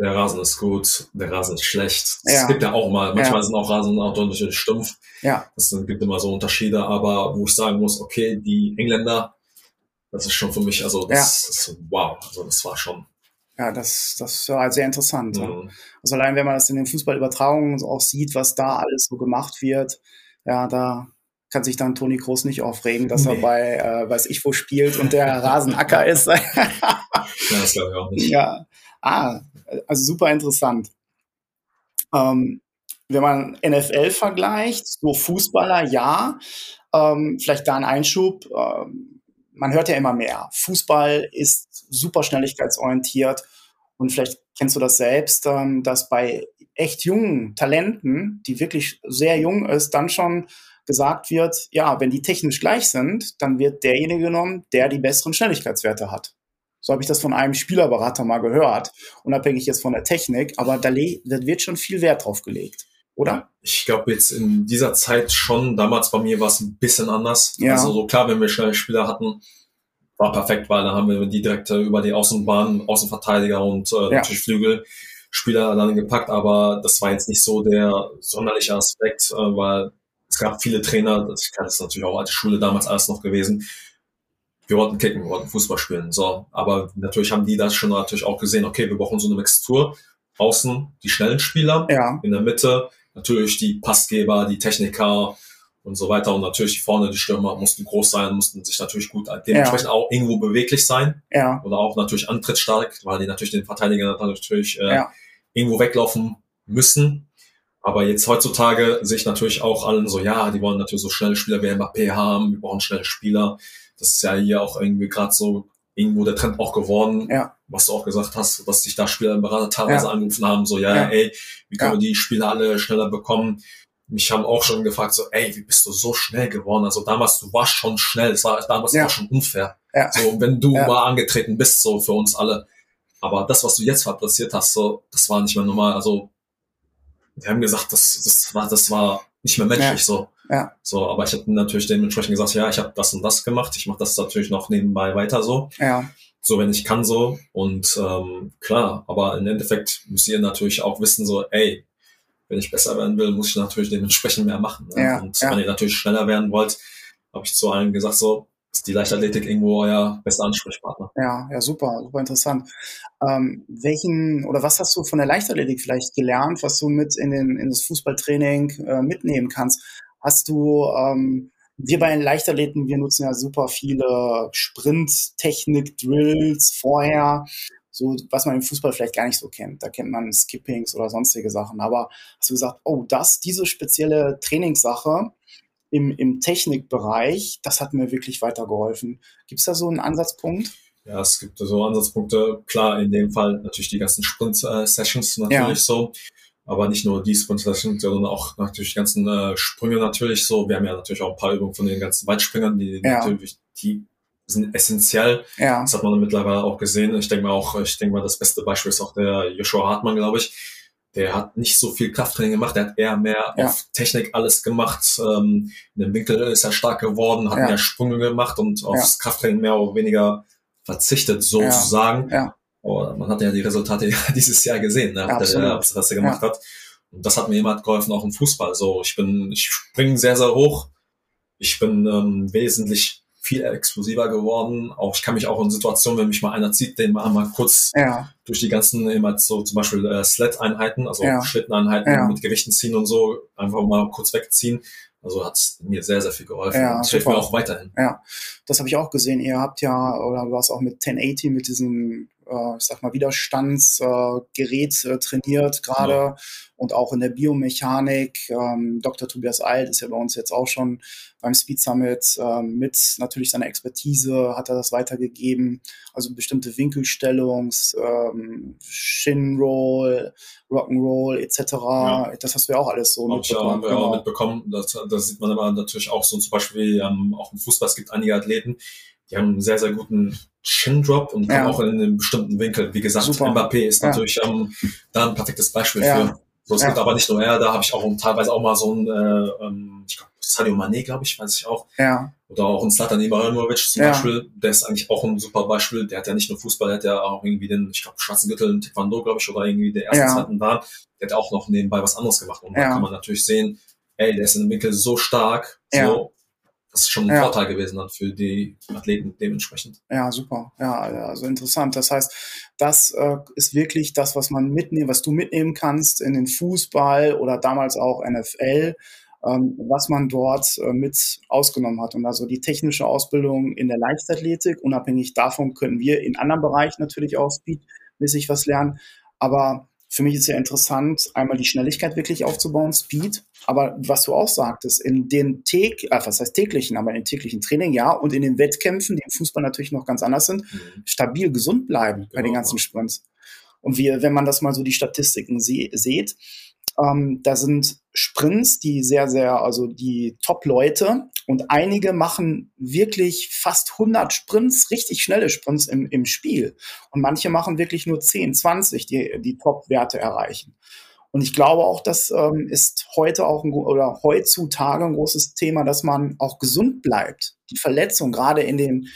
der Rasen ist gut, der Rasen ist schlecht. Es ja. gibt ja auch mal, manchmal ja. sind auch Rasen auch deutlich stumpf. Ja. Es gibt immer so Unterschiede, aber wo ich sagen muss, okay, die Engländer, das ist schon für mich, also das, ja. ist wow, also das war schon. Ja, das, das war sehr interessant. Mhm. Also allein wenn man das in den Fußballübertragungen auch sieht, was da alles so gemacht wird, ja, da kann sich dann Toni Groß nicht aufregen, dass nee. er bei äh, weiß ich wo spielt und der [LAUGHS] Rasenacker ist. ja, das glaube ich auch nicht. Ja, ah, also super interessant. Ähm, wenn man NFL vergleicht, so Fußballer, ja, ähm, vielleicht da ein Einschub. Ähm, man hört ja immer mehr. Fußball ist super schnelligkeitsorientiert und vielleicht kennst du das selbst, ähm, dass bei echt jungen Talenten, die wirklich sehr jung ist, dann schon gesagt wird, ja, wenn die technisch gleich sind, dann wird derjenige genommen, der die besseren Schnelligkeitswerte hat. So habe ich das von einem Spielerberater mal gehört, unabhängig jetzt von der Technik, aber da, da wird schon viel Wert drauf gelegt, oder? Ich glaube jetzt in dieser Zeit schon, damals bei mir war es ein bisschen anders. Ja. Also so klar, wenn wir schnelle Spieler hatten, war perfekt, weil dann haben wir die direkt über die Außenbahn, Außenverteidiger und äh, ja. natürlich Flügelspieler dann gepackt, aber das war jetzt nicht so der sonderliche Aspekt, äh, weil es gab viele Trainer, das es natürlich auch alte Schule damals alles noch gewesen, wir wollten kicken, wir wollten Fußball spielen. So, aber natürlich haben die das schon natürlich auch gesehen, okay, wir brauchen so eine Mixtur. Außen die schnellen Spieler, ja. in der Mitte natürlich die Passgeber, die Techniker und so weiter. Und natürlich vorne die Stürmer mussten groß sein, mussten sich natürlich gut dementsprechend ja. auch irgendwo beweglich sein. Ja. Oder auch natürlich antrittstark, weil die natürlich den Verteidiger natürlich äh, ja. irgendwo weglaufen müssen. Aber jetzt heutzutage sehe ich natürlich auch allen so, ja, die wollen natürlich so schnelle Spieler wie Mbappé haben, wir brauchen schnelle Spieler. Das ist ja hier auch irgendwie gerade so irgendwo der Trend auch geworden, ja. was du auch gesagt hast, dass sich da Spieler im Berater teilweise ja. angerufen haben, so, ja, ja. ey, wie können wir die Spieler alle schneller bekommen? Mich haben auch schon gefragt, so, ey, wie bist du so schnell geworden? Also damals, du warst schon schnell, es war damals war schon unfair. So, wenn du mal angetreten bist, so für uns alle. Aber das, was du jetzt fabriziert hast, so, das war nicht mehr normal. Also, die haben gesagt, das, das war, das war nicht mehr menschlich, so. Ja. So, aber ich habe natürlich dementsprechend gesagt, ja, ich habe das und das gemacht. Ich mache das natürlich noch nebenbei weiter so. Ja. So, wenn ich kann so. Und ähm, klar, aber im Endeffekt müsst ihr natürlich auch wissen, so, ey, wenn ich besser werden will, muss ich natürlich dementsprechend mehr machen. Ne? Ja, und ja. wenn ihr natürlich schneller werden wollt, habe ich zu allen gesagt, so, ist die Leichtathletik irgendwo euer bester Ansprechpartner. Ja, ja, super, super interessant. Ähm, welchen oder was hast du von der Leichtathletik vielleicht gelernt, was du mit in, den, in das Fußballtraining äh, mitnehmen kannst? Hast du, ähm, wir bei den Leichtathleten, wir nutzen ja super viele Sprint-Technik-Drills vorher. so was man im Fußball vielleicht gar nicht so kennt. Da kennt man Skippings oder sonstige Sachen. Aber hast du gesagt, oh, das, diese spezielle Trainingssache im, im Technikbereich, das hat mir wirklich weitergeholfen. Gibt es da so einen Ansatzpunkt? Ja, es gibt so Ansatzpunkte. Klar, in dem Fall natürlich die ganzen Sprint-Sessions natürlich ja. so. Aber nicht nur die Sprint-Sessions, sondern auch natürlich die ganzen äh, Sprünge natürlich so. Wir haben ja natürlich auch ein paar Übungen von den ganzen Weitspringern, die ja. natürlich, die sind essentiell. Ja. Das hat man mittlerweile auch gesehen. Ich denke mal auch, ich denke mal, das beste Beispiel ist auch der Joshua Hartmann, glaube ich. Der hat nicht so viel Krafttraining gemacht, der hat eher mehr ja. auf Technik alles gemacht. Ähm, in dem Winkel ist er stark geworden, hat mehr Sprünge gemacht und aufs Krafttraining mehr oder weniger verzichtet, sozusagen. Ja. Aber man hat ja die Resultate [LAUGHS] dieses Jahr gesehen, ne? Ja, der, was er gemacht hat. Und das hat mir immer geholfen, auch im Fußball. So, ich bin, ich springe sehr, sehr hoch. Ich bin ähm, wesentlich viel explosiver geworden. Auch ich kann mich auch in Situationen, wenn mich mal einer zieht, den mal, kurz ja. durch die ganzen immer so zum Beispiel äh, Sled-Einheiten, also ja. Schlitteneinheiten ja. mit Gewichten ziehen und so, einfach mal kurz wegziehen. Also hat es mir sehr, sehr viel geholfen. Ja, und hilft mir auch weiterhin. Ja, das habe ich auch gesehen. Ihr habt ja, oder du hast auch mit 1080, mit diesem äh, ich sag mal, Widerstandsgerät äh, trainiert gerade ja. und auch in der Biomechanik. Ähm, Dr. Tobias Alt ist ja bei uns jetzt auch schon beim Speed Summit ähm, mit natürlich seiner Expertise hat er das weitergegeben. Also bestimmte Winkelstellungs, ähm, Shin Roll, Rock'n'Roll etc. Ja. Das hast du ja auch alles so mitbekommen. Ja, haben wir genau. auch mitbekommen. Das, das sieht man aber natürlich auch so zum Beispiel ähm, auch im Fußball. Es gibt einige Athleten, die haben einen sehr, sehr guten Chin-Drop und ja. auch in einem bestimmten Winkel. Wie gesagt, Super. Mbappé ist natürlich ja. ähm, da ein perfektes Beispiel für. So, es gibt aber nicht nur er, da habe ich auch teilweise auch mal so ein, äh, ähm, ich glaube, Sadio Mané, glaube ich, weiß ich auch. Ja. Oder auch ein Slatan Ibrahimovic zum. Beispiel, der ist eigentlich auch ein super Beispiel. Der hat ja nicht nur Fußball, der hat ja auch irgendwie den, ich glaube, schwarzen Gürtel in Taekwondo, glaube ich, oder irgendwie der ersten, zweiten Dan. Der hat auch noch nebenbei was anderes gemacht. Und da kann man natürlich sehen, ey, der ist in dem Winkel so stark, so, das ist schon ein ja. Vorteil gewesen dann für die Athleten dementsprechend. Ja, super. Ja, also interessant. Das heißt, das äh, ist wirklich das, was man mitnehmen, was du mitnehmen kannst in den Fußball oder damals auch NFL, ähm, was man dort äh, mit ausgenommen hat. Und also die technische Ausbildung in der Leichtathletik, unabhängig davon können wir in anderen Bereichen natürlich auch speedmäßig was lernen. Aber für mich ist ja interessant, einmal die Schnelligkeit wirklich aufzubauen, Speed. Aber was du auch sagtest, in den täg, äh, was heißt täglichen, aber in den täglichen Training, ja, und in den Wettkämpfen, die im Fußball natürlich noch ganz anders sind, mhm. stabil gesund bleiben genau. bei den genau, ganzen Sprints. Und wir, wenn man das mal so die Statistiken se seht, ähm, da sind Sprints, die sehr, sehr, also die Top-Leute und einige machen wirklich fast 100 Sprints, richtig schnelle Sprints im, im Spiel. Und manche machen wirklich nur 10, 20, die die Top-Werte erreichen. Und ich glaube auch, das ähm, ist heute auch ein, oder heutzutage ein großes Thema, dass man auch gesund bleibt. Die Verletzung, gerade in den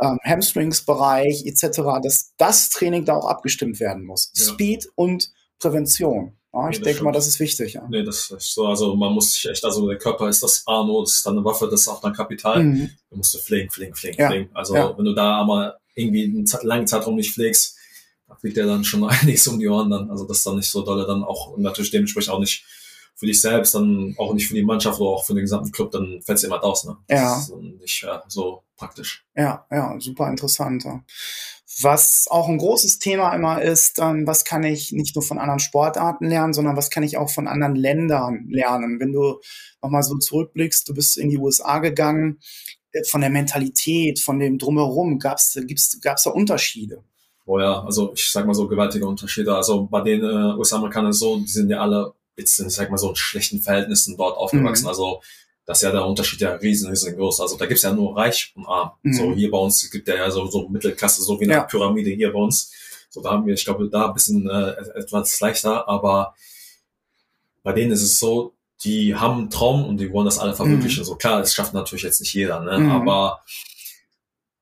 ähm, Hamstrings-Bereich etc., dass das Training da auch abgestimmt werden muss. Ja. Speed und Prävention. Ja, ich nee, denke mal, das ist wichtig. Ja. Nee, das ist so, also man muss sich echt, also der Körper ist das Arno, das ist dann eine Waffe, das ist auch dein Kapital. Mhm. Du musst du pflegen, pflegen, pflegen, ja. pflegen. Also ja. wenn du da aber irgendwie einen langen Zeitraum nicht pflegst, da fliegt dir dann schon [LAUGHS] einiges um die Ohren dann. Also das ist dann nicht so dolle dann auch und natürlich dementsprechend auch nicht für dich selbst, dann auch nicht für die Mannschaft oder auch für den gesamten Club, dann fällt es immer aus. Ne? Ja. Das ist nicht ja, so praktisch. Ja, ja, super interessant. Was auch ein großes Thema immer ist, ähm, was kann ich nicht nur von anderen Sportarten lernen, sondern was kann ich auch von anderen Ländern lernen. Wenn du nochmal so zurückblickst, du bist in die USA gegangen, äh, von der Mentalität, von dem Drumherum, gab es da Unterschiede? Oh ja, also ich sag mal so gewaltige Unterschiede. Also bei den äh, US-Amerikanern so, die sind ja alle jetzt, ich sag mal so in schlechten Verhältnissen dort aufgewachsen. Mhm. Also das ist ja der Unterschied ja riesen, riesengroß. Also da gibt's ja nur reich und arm. Mhm. So hier bei uns gibt ja so, so Mittelklasse, so wie eine ja. Pyramide hier bei uns. So da haben wir, ich glaube, da ein bisschen äh, etwas leichter, aber bei denen ist es so, die haben einen Traum und die wollen das alle verwirklichen. Mhm. So klar, das schafft natürlich jetzt nicht jeder, ne? Mhm. Aber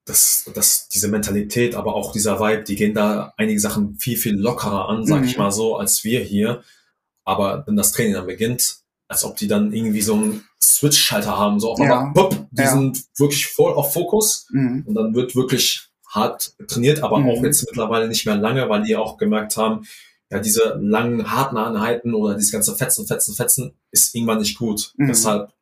das, das, diese Mentalität, aber auch dieser Vibe, die gehen da einige Sachen viel, viel lockerer an, sag ich mhm. mal so, als wir hier. Aber wenn das Training dann beginnt, als ob die dann irgendwie so einen Switch-Schalter haben, so auf einmal, ja. pop, die ja. sind wirklich voll auf Fokus mhm. und dann wird wirklich hart trainiert, aber mhm. auch jetzt mittlerweile nicht mehr lange, weil die auch gemerkt haben, ja, diese langen, harten Einheiten oder dieses ganze Fetzen, Fetzen, Fetzen ist irgendwann nicht gut. Mhm. Deshalb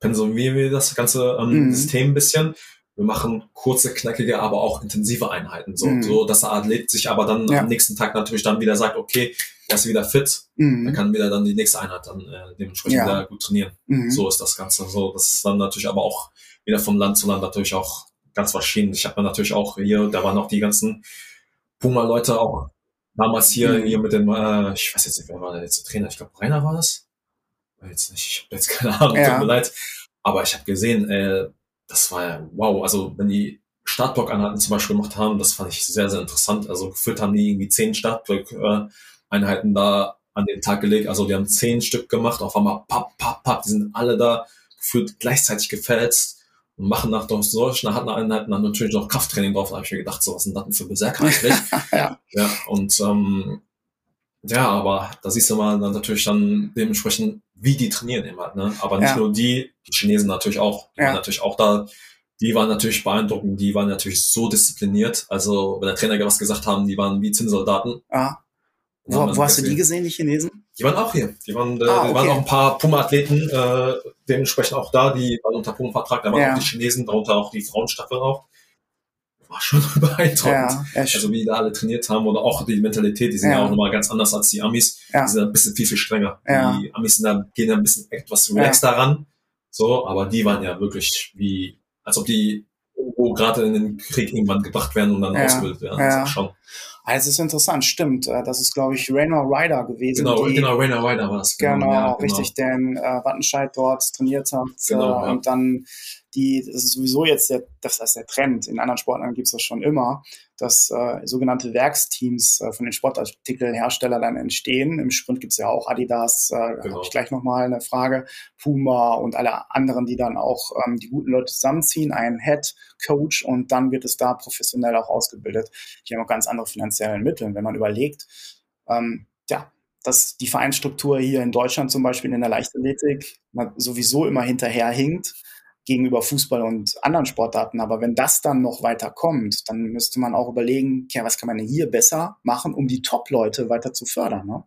pensumieren wir das ganze ähm, mhm. System ein bisschen wir machen kurze, knackige, aber auch intensive Einheiten, so, mhm. so dass der Athlet sich aber dann ja. am nächsten Tag natürlich dann wieder sagt, okay, er ist wieder fit, mhm. dann kann wieder dann die nächste Einheit dann äh, dementsprechend ja. wieder gut trainieren. Mhm. So ist das Ganze. So, das ist dann natürlich aber auch wieder von Land zu Land natürlich auch ganz verschieden. Ich habe natürlich auch hier, da waren auch die ganzen Puma-Leute auch damals hier, mhm. hier mit dem, äh, ich weiß jetzt nicht, wer war der letzte Trainer? Ich glaube, Rainer war das? Jetzt nicht, ich habe jetzt keine Ahnung, ja. tut mir leid. Aber ich habe gesehen, äh, das war ja wow. Also wenn die Startblock-Einheiten zum Beispiel gemacht haben, das fand ich sehr, sehr interessant. Also gefühlt haben die irgendwie zehn Startblock-Einheiten da an den Tag gelegt. Also die haben zehn Stück gemacht, auf einmal papp, papp, papp, die sind alle da gefühlt gleichzeitig gefälzt und machen nach solchen harten Einheiten dann natürlich noch Krafttraining drauf. Da habe ich mir gedacht, so was sind das denn für Berserker eigentlich? [LAUGHS] ja. ja, und ähm, ja, aber da siehst du mal dann natürlich dann dementsprechend, wie die trainieren immer, ne? Aber nicht ja. nur die, die Chinesen natürlich auch, die ja. waren natürlich auch da, die waren natürlich beeindruckend, die waren natürlich so diszipliniert. Also, wenn der Trainer was gesagt haben, die waren wie Zinnsoldaten. Ah. Wo, wo hast du die gesehen, die Chinesen? Die waren auch hier. Die waren, äh, ah, okay. waren auch ein paar Puma-Athleten, äh, dementsprechend auch da, die waren unter Puma-Vertrag, da waren ja. auch die Chinesen, darunter auch die Frauenstaffel auch war schon [LAUGHS] beeindruckend. Ja, also wie die da alle trainiert haben oder auch die Mentalität, die sind ja, ja auch nochmal ganz anders als die Amis. Ja. Die sind ein bisschen viel, viel strenger. Ja. Die Amis sind da, gehen da ein bisschen etwas relaxter ja. ran. So, aber die waren ja wirklich wie, als ob die irgendwo gerade in den Krieg irgendwann gebracht werden und dann ausgebildet werden. Ja. Also schon. Also es ist interessant, stimmt. Äh, das ist, glaube ich, Rainer Ryder gewesen. Genau, die, genau Rainer Ryder war es. Genau, genau, ja, genau, richtig, der in äh, Wattenscheid dort trainiert hat. Genau, äh, und dann die, das ist sowieso jetzt der, das ist der Trend. In anderen Sportarten gibt es das schon immer, dass äh, sogenannte Werksteams äh, von den Sportartikelherstellern dann entstehen. Im Sprint gibt es ja auch Adidas, äh, genau. habe ich gleich nochmal eine Frage, Puma und alle anderen, die dann auch ähm, die guten Leute zusammenziehen, einen Head Coach und dann wird es da professionell auch ausgebildet. Die haben auch ganz andere finanzielle Mittel. Wenn man überlegt, ähm, ja, dass die Vereinsstruktur hier in Deutschland zum Beispiel in der Leichtathletik sowieso immer hinterherhinkt gegenüber Fußball und anderen Sportarten. Aber wenn das dann noch weiter kommt, dann müsste man auch überlegen, ja, was kann man denn hier besser machen, um die Top-Leute weiter zu fördern. Ne?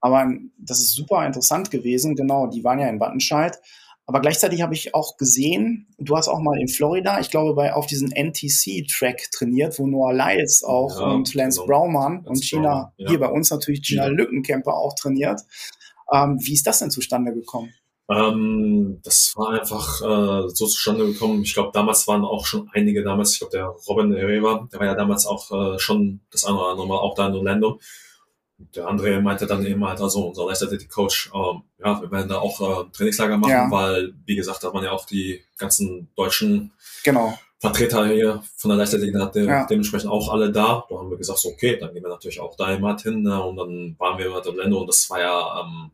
Aber das ist super interessant gewesen. Genau, die waren ja in Wattenscheid. Aber gleichzeitig habe ich auch gesehen, du hast auch mal in Florida, ich glaube, bei auf diesen NTC-Track trainiert, wo Noah Lyles auch ja, und Lance genau. Braumann und China, ja. hier bei uns natürlich Gina ja. Lückenkämper auch trainiert. Ähm, wie ist das denn zustande gekommen? Ähm, das war einfach äh, so zustande gekommen. Ich glaube, damals waren auch schon einige damals, ich glaube, der Robin Herrera, der war ja damals auch äh, schon das eine oder andere Mal auch da in Orlando. Der andere meinte dann eben halt, also unser Leichtathletik-Coach, ähm, ja, wir werden da auch äh, Trainingslager machen, ja. weil, wie gesagt, da waren ja auch die ganzen deutschen genau. Vertreter hier von der Leichtathletik de ja. dementsprechend auch alle da. Da haben wir gesagt, so, okay, dann gehen wir natürlich auch da immer hin. Ne? Und dann waren wir in Orlando und das war ja ähm,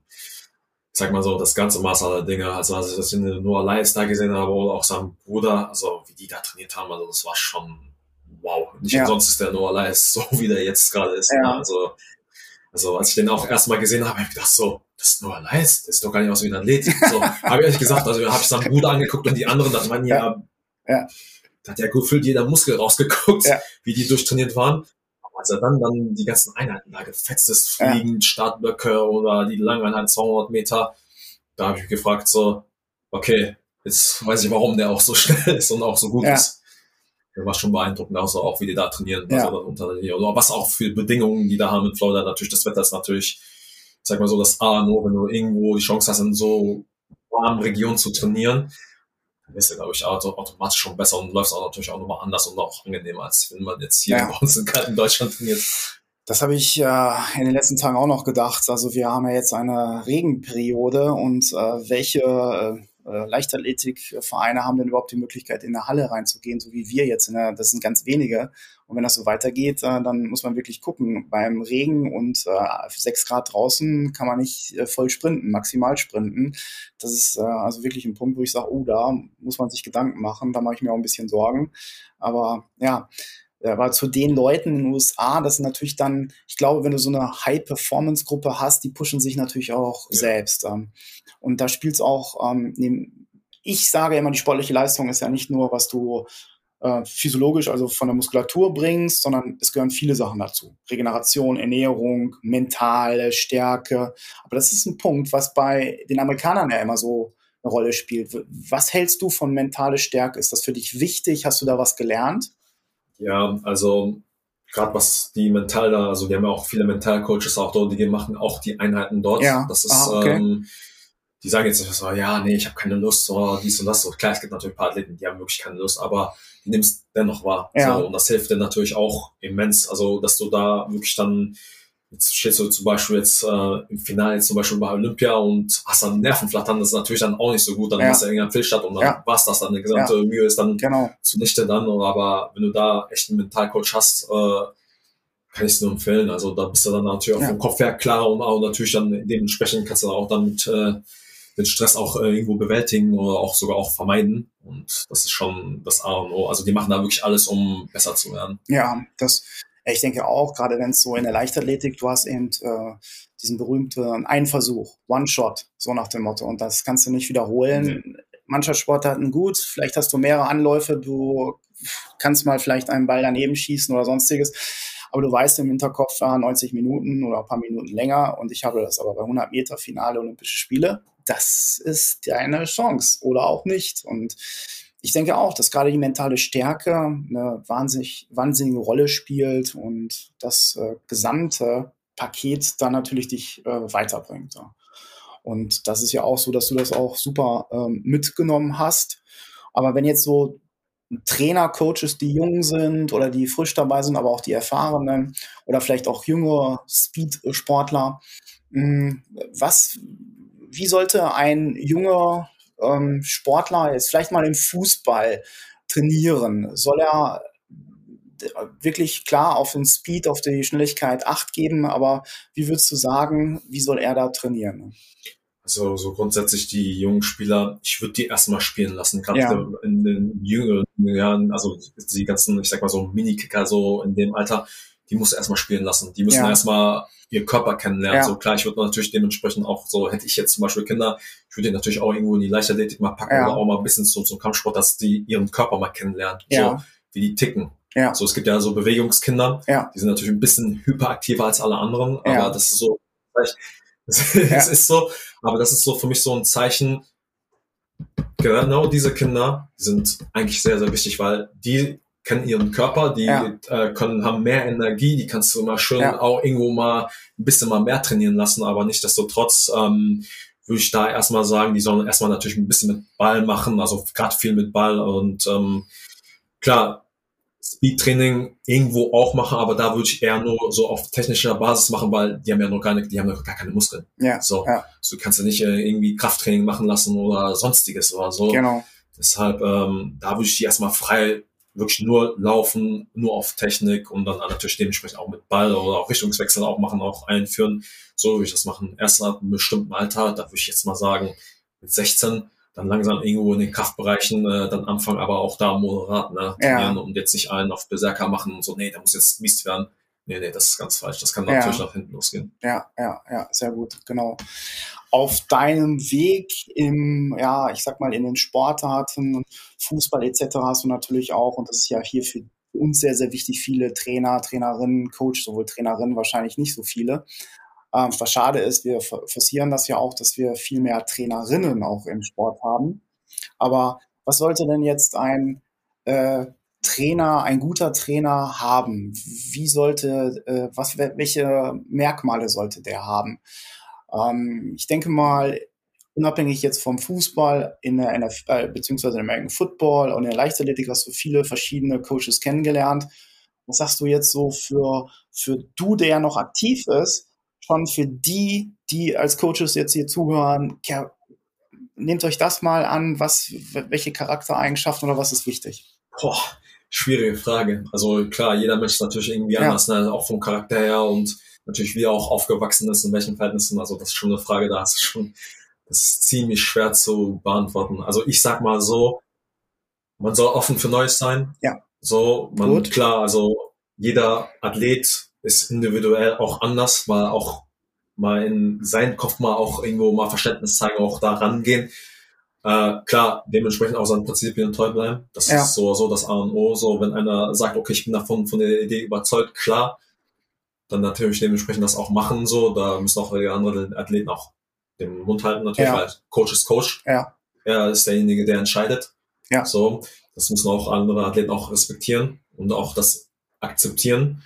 ich sag mal so, das ganze Maß aller Dinge, also als ich das in Noah Lyles da gesehen habe, oder auch sein Bruder, also wie die da trainiert haben, also das war schon wow. Nicht ja. umsonst ist der Noah Lyles so, wie der jetzt gerade ist. Ja. Ne? Also, also als ich den auch erstmal gesehen habe, habe ich gedacht so, das ist Noah Lyles, das sieht doch gar nicht aus wie ein Athlet. So, [LAUGHS] habe ich ehrlich gesagt, also habe ich seinen Bruder angeguckt und die anderen, da man ja, ja. da hat ja gefühlt jeder Muskel rausgeguckt, ja. wie die durchtrainiert waren als er dann, dann die ganzen Einheiten da gefetzt ist, Fliegen, ja. Startblöcke oder die Langeinheit 200 Meter, da habe ich mich gefragt so, okay, jetzt weiß ich, warum der auch so [LAUGHS] schnell ist und auch so gut ja. ist. Das war schon beeindruckend, also auch wie die da trainieren, ja. also unter der oder was auch für Bedingungen die da haben in Florida. Natürlich, das Wetter ist natürlich, sag mal so, das A, nur wenn du irgendwo die Chance hast, in so warmen Regionen zu trainieren, ist er, glaube ich, automatisch schon besser und läuft auch natürlich auch nochmal anders und auch angenehmer, als wenn man jetzt hier ja. [LAUGHS] bei uns in kalten Deutschland trainiert. Das habe ich äh, in den letzten Tagen auch noch gedacht. Also wir haben ja jetzt eine Regenperiode und äh, welche äh, äh, Leichtathletikvereine haben denn überhaupt die Möglichkeit, in der Halle reinzugehen, so wie wir jetzt. Der, das sind ganz wenige. Und wenn das so weitergeht, äh, dann muss man wirklich gucken. Beim Regen und äh, 6 Grad draußen kann man nicht äh, voll sprinten, maximal sprinten. Das ist äh, also wirklich ein Punkt, wo ich sage, oh, da muss man sich Gedanken machen. Da mache ich mir auch ein bisschen Sorgen. Aber ja, aber zu den Leuten in den USA, das sind natürlich dann, ich glaube, wenn du so eine High-Performance-Gruppe hast, die pushen sich natürlich auch ja. selbst. Ähm. Und da spielt es auch, ähm, ich sage immer, die sportliche Leistung ist ja nicht nur, was du äh, physiologisch, also von der Muskulatur bringst, sondern es gehören viele Sachen dazu. Regeneration, Ernährung, mentale Stärke. Aber das ist ein Punkt, was bei den Amerikanern ja immer so eine Rolle spielt. Was hältst du von mentale Stärke? Ist das für dich wichtig? Hast du da was gelernt? Ja, also gerade was die mental da, also wir haben ja auch viele Mentalcoaches auch dort, die machen auch die Einheiten dort. Ja. Das ist, ah, okay. ähm, die sagen jetzt so, ja, nee, ich habe keine Lust, so dies und das. So, klar, es gibt natürlich ein paar Athleten, die haben wirklich keine Lust, aber nimmst dennoch wahr. Ja. So, und das hilft dir natürlich auch immens. Also, dass du da wirklich dann, jetzt stehst du zum Beispiel jetzt äh, im Finale zum Beispiel bei Olympia und hast dann Nervenflattern, das ist natürlich dann auch nicht so gut. Dann Ja. hast du irgendeinen Fehlstart und dann Ja. war's das dann. Die gesamte Mühe ist dann Genau. zunichte dann. Aber wenn du da echt einen Mentalcoach hast, äh, kann ich es nur empfehlen. Also da bist du dann natürlich auch Ja. vom Kopf her klar und auch natürlich dann dementsprechend kannst du dann auch damit äh, den Stress auch äh, irgendwo bewältigen oder auch sogar auch vermeiden. Und das ist schon das A und O. Also die machen da wirklich alles, um besser zu werden. Ja, das, ich denke auch, gerade wenn es so in der Leichtathletik, du hast eben äh, diesen berühmten einen Versuch, One-Shot, so nach dem Motto. Und das kannst du nicht wiederholen. Mannschaftssportarten gut, vielleicht hast du mehrere Anläufe, du kannst mal vielleicht einen Ball daneben schießen oder sonstiges. Aber du weißt im Hinterkopf, ja, 90 Minuten oder ein paar Minuten länger. Und ich habe das aber bei 100 Meter Finale Olympische Spiele. Das ist deine Chance oder auch nicht. Und ich denke auch, dass gerade die mentale Stärke eine wahnsinnig, wahnsinnige Rolle spielt und das äh, gesamte Paket dann natürlich dich äh, weiterbringt. Ja. Und das ist ja auch so, dass du das auch super ähm, mitgenommen hast. Aber wenn jetzt so Trainer, Coaches, die jung sind oder die frisch dabei sind, aber auch die Erfahrenen oder vielleicht auch jüngere Speed-Sportler, mh, was, wie sollte ein junger ähm, Sportler jetzt vielleicht mal im Fußball trainieren? Soll er wirklich klar auf den Speed, auf die Schnelligkeit Acht geben, aber wie würdest du sagen, wie soll er da trainieren? Also so grundsätzlich die jungen Spieler, ich würde die erstmal spielen lassen, gerade Ja. in den jüngeren Jahren, also die ganzen, ich sag mal so Mini-Kicker so in dem Alter, die musst du erstmal spielen lassen. Die müssen Ja. erstmal ihr Körper kennenlernen. Ja. So klar, ich würde natürlich dementsprechend auch so, hätte ich jetzt zum Beispiel Kinder, ich würde die natürlich auch irgendwo in die Leichtathletik mal packen oder auch mal ein bisschen so zum Kampfsport, dass die ihren Körper mal kennenlernen. Ja. So, wie die ticken. Ja. So, es gibt ja so Bewegungskinder, Ja. die sind natürlich ein bisschen hyperaktiver als alle anderen, aber Ja. das ist so, es [LAUGHS] ist so, aber das ist so für mich so ein Zeichen, genau diese Kinder sind eigentlich sehr, sehr wichtig, weil die kennen ihren Körper, die Ja. äh, können, haben mehr Energie, die kannst du mal schön Ja. auch irgendwo mal ein bisschen mal mehr trainieren lassen, aber nichtsdestotrotz ähm, würde ich da erstmal sagen, die sollen erstmal natürlich ein bisschen mit Ball machen, also gerade viel mit Ball und ähm, klar, Speedtraining irgendwo auch machen, aber da würde ich eher nur so auf technischer Basis machen, weil die haben ja noch gar nicht, die haben noch gar keine Muskeln. Ja. So, Ja. so du kannst ja nicht äh, irgendwie Krafttraining machen lassen oder sonstiges oder so. Genau. Deshalb, ähm, da würde ich die erstmal frei wirklich nur laufen, nur auf Technik und dann natürlich dementsprechend auch mit Ball oder auch Richtungswechsel auch machen, auch einführen. So würde ich das machen. Erst ab einem bestimmten Alter, da würde ich jetzt mal sagen, mit 16, dann langsam irgendwo in den Kraftbereichen äh, dann anfangen, aber auch da moderat, ne, Ja. trainieren und jetzt nicht einen auf Berserker machen und so, nee, der muss jetzt mies werden. Nee, nee, das ist ganz falsch. Das kann Ja. natürlich nach hinten losgehen. Ja, ja, ja, sehr gut, genau. Auf deinem Weg im, ja, ich sag mal, in den Sportarten, Fußball etc. hast du natürlich auch, und das ist ja hier für uns sehr, sehr wichtig, viele Trainer, Trainerinnen, Coach, sowohl Trainerinnen wahrscheinlich nicht so viele. Ähm, was schade ist, wir for- forcieren das ja auch, dass wir viel mehr Trainerinnen auch im Sport haben. Aber was sollte denn jetzt ein äh, Trainer, ein guter Trainer haben? Wie sollte, äh, was, welche Merkmale sollte der haben? Ähm, ich denke mal, unabhängig jetzt vom Fußball, in der NFL, äh, beziehungsweise im American Football und in der Leichtathletik hast du viele verschiedene Coaches kennengelernt. Was sagst du jetzt so für, für du, der noch aktiv ist, schon für die, die als Coaches jetzt hier zuhören, ja, nehmt euch das mal an, was, welche Charaktereigenschaften oder was ist wichtig? Boah, schwierige Frage. Also klar, jeder Mensch ist natürlich irgendwie Ja. anders, ne? auch vom Charakter her und natürlich wie er auch aufgewachsen ist, in welchen Verhältnissen. Also das ist schon eine Frage, da hast du schon, das ist ziemlich schwer zu beantworten. Also ich sag mal so, man soll offen für Neues sein. Ja. So, man, Gut. klar, also jeder Athlet ist individuell auch anders, mal auch mal in seinen Kopf mal auch irgendwo mal Verständnis zeigen, auch da rangehen. Äh, klar, dementsprechend auch seinen Prinzipien treu bleiben. Das Ja. ist so, so das A und O. So, wenn einer sagt, okay, ich bin davon von der Idee überzeugt, klar, dann natürlich dementsprechend das auch machen. So, da müssen auch die anderen Athleten auch den Mund halten, natürlich, Ja. weil Coach ist Coach. Ja. er ist derjenige, der entscheidet. Ja. So, das müssen auch andere Athleten auch respektieren und auch das akzeptieren.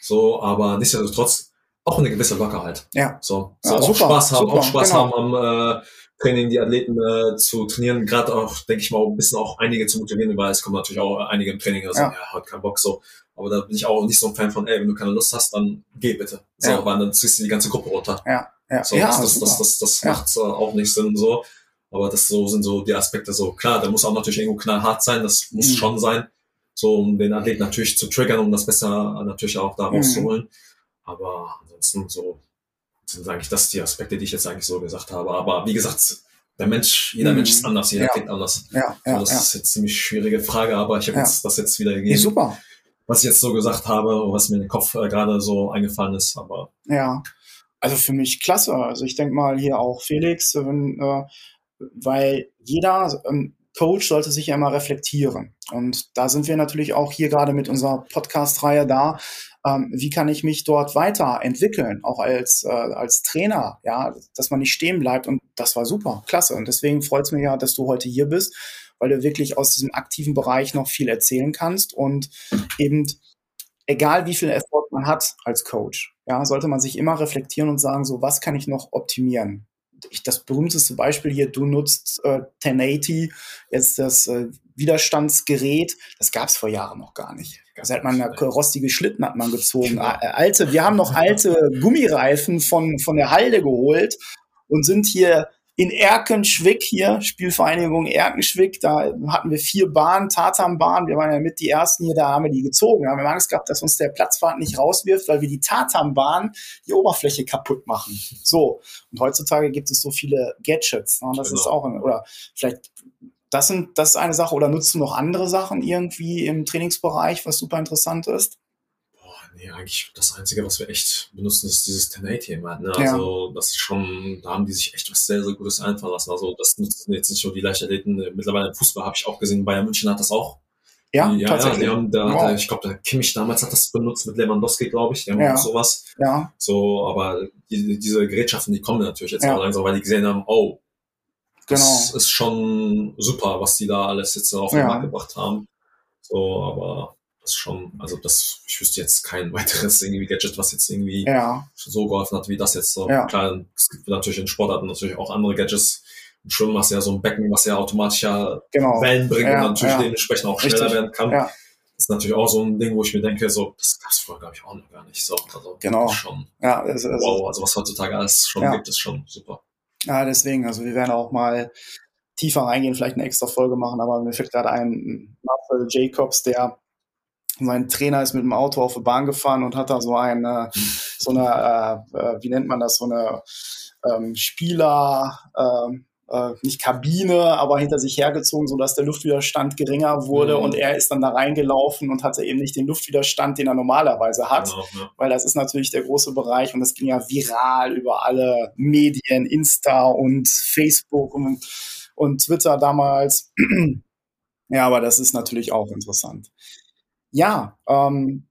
So, aber nichtsdestotrotz auch eine gewisse Lockerheit. Ja. So, Ja, so auch super, Spaß haben, super, auch Spaß genau. haben am äh, Training, die Athleten äh, zu trainieren, gerade auch, denke ich mal, ein bisschen auch einige zu motivieren, weil es kommen natürlich auch einige im Training, also Ja. ja, hat keinen Bock so. Aber da bin ich auch nicht so ein Fan von, ey, wenn du keine Lust hast, dann geh bitte. So, Ja. weil dann ziehst du die ganze Gruppe runter. Ja, ja, So, ja, das, das, das, das, das Ja. macht äh, auch nicht Sinn so. Aber das so sind so die Aspekte so. Klar, da muss auch natürlich irgendwo knallhart sein, das muss Mhm. schon sein. So, um den Athleten natürlich zu triggern, um das besser natürlich auch da Mhm. rauszuholen. Aber ansonsten so sind eigentlich das die Aspekte, die ich jetzt eigentlich so gesagt habe. Aber wie gesagt, der Mensch, jeder Mhm. Mensch ist anders, jeder Ja. tickt anders. ja, ja, das ja. ist jetzt eine ziemlich schwierige Frage, aber ich habe Ja. jetzt das jetzt wieder gegeben, super. was ich jetzt so gesagt habe und was mir in den Kopf äh, gerade so eingefallen ist. Aber Ja, also für mich klasse. Also ich denke mal hier auch Felix, wenn, äh, weil jeder ähm, Coach sollte sich ja immer reflektieren. Und da sind wir natürlich auch hier gerade mit unserer Podcast-Reihe da. Ähm, wie kann ich mich dort weiterentwickeln, auch als, äh, als Trainer, ja, dass man nicht stehen bleibt. Und das war super, klasse. Und deswegen freut es mich ja, dass du heute hier bist, weil du wirklich aus diesem aktiven Bereich noch viel erzählen kannst und eben egal wie viel Erfolg man hat als Coach, ja, sollte man sich immer reflektieren und sagen, so, was kann ich noch optimieren? Das berühmteste Beispiel hier, du nutzt äh, 1080, jetzt das äh, Widerstandsgerät, das gab es vor Jahren noch gar nicht. Das hat man eine rostige Schlitten hat man gezogen. Äh, Alte, wir haben noch alte Gummireifen von, von der Halde geholt und sind hier in Erkenschwick hier, Spielvereinigung Erkenschwick, da hatten wir vier Bahnen, Tatanbahnen, wir waren ja mit die ersten hier, da haben wir die gezogen. Da haben wir Angst gehabt, dass uns der Platzwart nicht rauswirft, weil wir die Tatanbahn die Oberfläche kaputt machen. [LAUGHS] So. Und heutzutage gibt es so viele Gadgets. Ne? Das Genau. ist auch, ein, oder vielleicht, das sind, das ist eine Sache, oder nutzt du noch andere Sachen irgendwie im Trainingsbereich, was super interessant ist? Nee, eigentlich das Einzige, was wir echt benutzen, ist dieses 1080 immer. Ne? Ja. Also das ist schon, da haben die sich echt was sehr, sehr Gutes einfallen lassen. Also das nutzen jetzt nicht nur die Leichtathleten. Mittlerweile im Fußball habe ich auch gesehen, Bayern München hat das auch. Ja, ja, tatsächlich. Ja, die haben, da, Wow. da, ich glaube, der Kimmich damals hat das benutzt mit Lewandowski, glaube ich. Die haben Ja. auch sowas. ja, So, aber die, diese Gerätschaften, die kommen natürlich jetzt Ja. langsam, weil die gesehen haben, oh, genau. das ist schon super, was die da alles jetzt auf den. Markt gebracht haben. So, aber das ist schon, also das, ich wüsste jetzt kein [LAUGHS] weiteres irgendwie Gadget, was jetzt irgendwie Ja, so geholfen hat wie das jetzt so. Ja. Klar, es gibt natürlich in Sportarten natürlich auch andere Gadgets. Im Schwimmen hast du ja so ein Becken, was ja automatisch ja genau. Wellen bringt Ja, und natürlich dementsprechend auch schneller Richtig. werden kann. Ja. Das ist natürlich auch so ein Ding, wo ich mir denke, so, das gab's vorher, glaube ich, auch noch gar nicht. So, also, Genau. Schon, Ja, also, wow, also was heutzutage alles schon gibt, ist schon super. Ja, deswegen, also wir werden auch mal tiefer reingehen, vielleicht eine extra Folge machen, aber mir fällt gerade ein Marcel Jacobs, der sein Trainer ist mit dem Auto auf die Bahn gefahren und hat da so eine, so eine, äh, äh, wie nennt man das, so eine ähm, Spieler, ähm, äh, nicht Kabine, aber hinter sich hergezogen, sodass der Luftwiderstand geringer wurde Mhm. und er ist dann da reingelaufen und hatte eben nicht den Luftwiderstand, den er normalerweise hat Genau, ja. weil das ist natürlich der große Bereich und das ging ja viral über alle Medien, Insta und Facebook und, und Twitter damals. [CLEARS THROAT] ja, aber das ist natürlich auch interessant. Ja, ähm,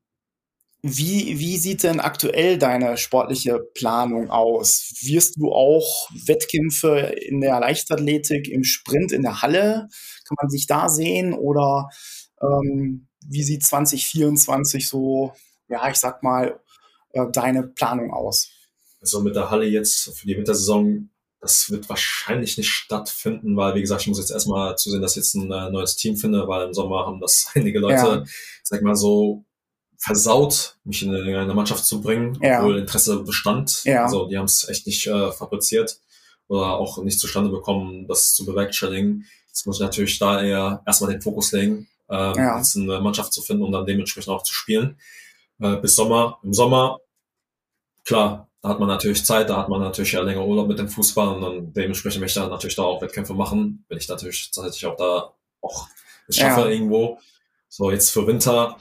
wie, wie sieht denn aktuell deine sportliche Planung aus? Wirst du auch Wettkämpfe in der Leichtathletik, im Sprint in der Halle? Kann man sich da sehen? Oder ähm, wie sieht 2024 so, ja, ich sag mal, äh, deine Planung aus? Also mit der Halle jetzt für die Wintersaison, das wird wahrscheinlich nicht stattfinden, weil, wie gesagt, ich muss jetzt erstmal zusehen, dass ich jetzt ein äh, neues Team finde, weil im Sommer haben das [LAUGHS] einige Leute, Ja. sag mal so, versaut, mich in eine, in eine Mannschaft zu bringen, Ja. obwohl Interesse bestand. Ja. Also die haben es echt nicht äh, fabriziert oder auch nicht zustande bekommen, das zu bewerkstelligen. Jetzt muss ich natürlich da eher erstmal den Fokus legen, ähm, Ja. jetzt eine Mannschaft zu finden und dann dementsprechend auch zu spielen. Äh, bis Sommer. Im Sommer, klar, da hat man natürlich Zeit, da hat man natürlich ja länger Urlaub mit dem Fußball und dann dementsprechend möchte ich dann natürlich da auch Wettkämpfe machen, wenn ich natürlich tatsächlich auch da auch es schaffe Ja. irgendwo. So, jetzt für Winter,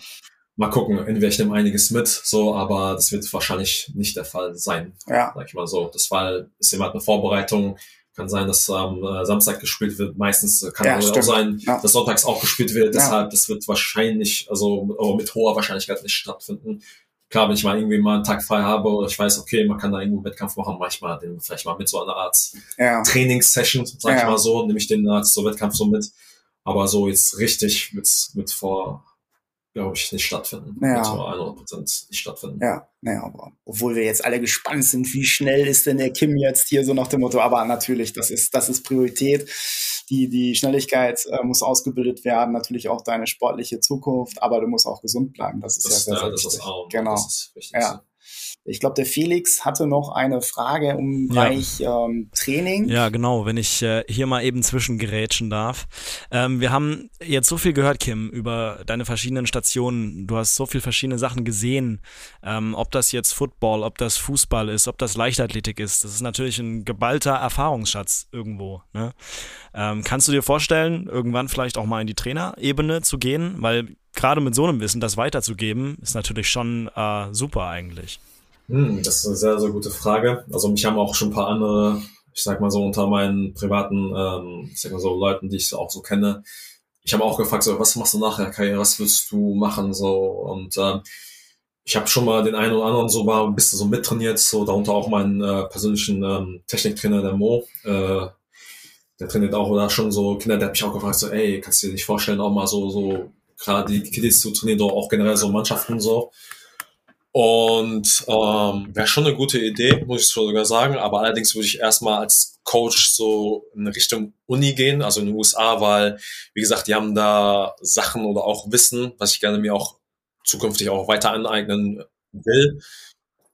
mal gucken, entweder ich nehme einiges mit, so, aber das wird wahrscheinlich nicht der Fall sein, Ja, sag ich mal so. Das war, ist immer eine Vorbereitung. Kann sein, dass am äh, Samstag gespielt wird. Meistens äh, kann Ja, auch sein, Ja. dass sonntags auch gespielt wird. Deshalb, das wird wahrscheinlich, also mit hoher Wahrscheinlichkeit nicht stattfinden. Klar, wenn ich mal irgendwie mal einen Tag frei habe oder ich weiß, okay, man kann da irgendwo einen Wettkampf machen, mache ich mal den vielleicht mal mit so einer Art ja. Trainingssession, sag ja. ich mal so, nehme ich den als so Wettkampf so mit. Aber so jetzt richtig mit, mit vor glaube ich, nicht stattfinden. Ja. 100% nicht stattfinden. Ja, naja, aber obwohl wir jetzt alle gespannt sind, wie schnell ist denn der Kim jetzt hier so nach dem Motto, aber natürlich, das ist, das ist Priorität. Die, die Schnelligkeit äh, muss ausgebildet werden, natürlich auch deine sportliche Zukunft, aber du musst auch gesund bleiben. Das ist das, ja sehr, sehr ja, wichtig. Das ist auch, genau. Das ist wichtig. Ja. Ich glaube, der Felix hatte noch eine Frage um Bereich ja. ähm, Training. Ja, genau, wenn ich äh, hier mal eben zwischengerätschen darf. Ähm, wir haben jetzt so viel gehört, Kim, über deine verschiedenen Stationen. Du hast so viele verschiedene Sachen gesehen. Ähm, ob das jetzt Football, ob das Fußball ist, ob das Leichtathletik ist. Das ist natürlich ein geballter Erfahrungsschatz irgendwo. Ne? Ähm, kannst du dir vorstellen, irgendwann vielleicht auch mal in die Trainerebene zu gehen? Weil gerade mit so einem Wissen das weiterzugeben, ist natürlich schon äh, super eigentlich. Hm, das ist eine sehr, sehr gute Frage. Also mich haben auch schon ein paar andere, ich sag mal so unter meinen privaten, ähm, ich sag mal so Leuten, die ich auch so kenne, ich habe auch gefragt, so, was machst du nachher Karriere, was willst du machen so und ähm, ich habe schon mal den einen oder anderen so war ein bisschen so mittrainiert, so darunter auch meinen äh, persönlichen ähm, Techniktrainer, der Mo, äh, der trainiert auch oder schon so Kinder, der hat mich auch gefragt, so, ey, kannst du dir nicht vorstellen, auch mal so, so gerade die Kiddies zu trainieren, oder auch generell so Mannschaften so. Und ähm, wäre schon eine gute Idee, muss ich sogar sagen. Aber allerdings würde ich erstmal als Coach so in Richtung Uni gehen, also in den USA, weil, wie gesagt, die haben da Sachen oder auch Wissen, was ich gerne mir auch zukünftig auch weiter aneignen will,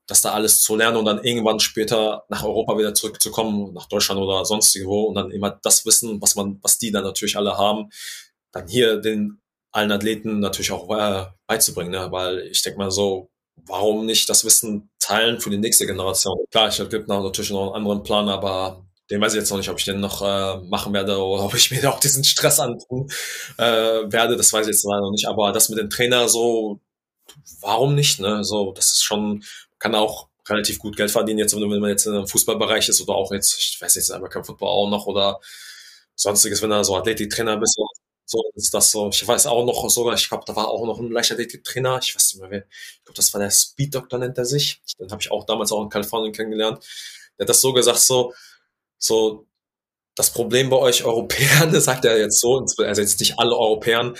das da alles zu lernen und dann irgendwann später nach Europa wieder zurückzukommen, nach Deutschland oder sonstigo und dann immer das Wissen, was man, was die dann natürlich alle haben, dann hier den allen Athleten natürlich auch äh, beizubringen, ne? weil ich denke mal so, warum nicht das Wissen teilen für die nächste Generation? Klar, ich gibt natürlich noch einen anderen Plan, aber den weiß ich jetzt noch nicht, ob ich den noch äh, machen werde oder ob ich mir [LAUGHS] auch diesen Stress antun äh, werde. Das weiß ich jetzt leider noch nicht. Aber das mit dem Trainer so, warum nicht? Ne? So, das ist schon, kann auch relativ gut Geld verdienen, jetzt, wenn man jetzt einem Fußballbereich ist oder auch jetzt, ich weiß jetzt, American Football auch noch oder sonstiges, wenn er so Athletiktrainer bist, so ist das so. Ich weiß auch noch sogar, ich glaube, da war auch noch ein Leichtathletik-Trainer. Ich weiß nicht mehr wer. Ich glaube, das war der Speed Doctor nennt er sich. Den habe ich auch damals auch in Kalifornien kennengelernt. Der hat das so gesagt, so, so, das Problem bei euch Europäern, [LAUGHS] das sagt er jetzt so, also jetzt nicht alle Europäern,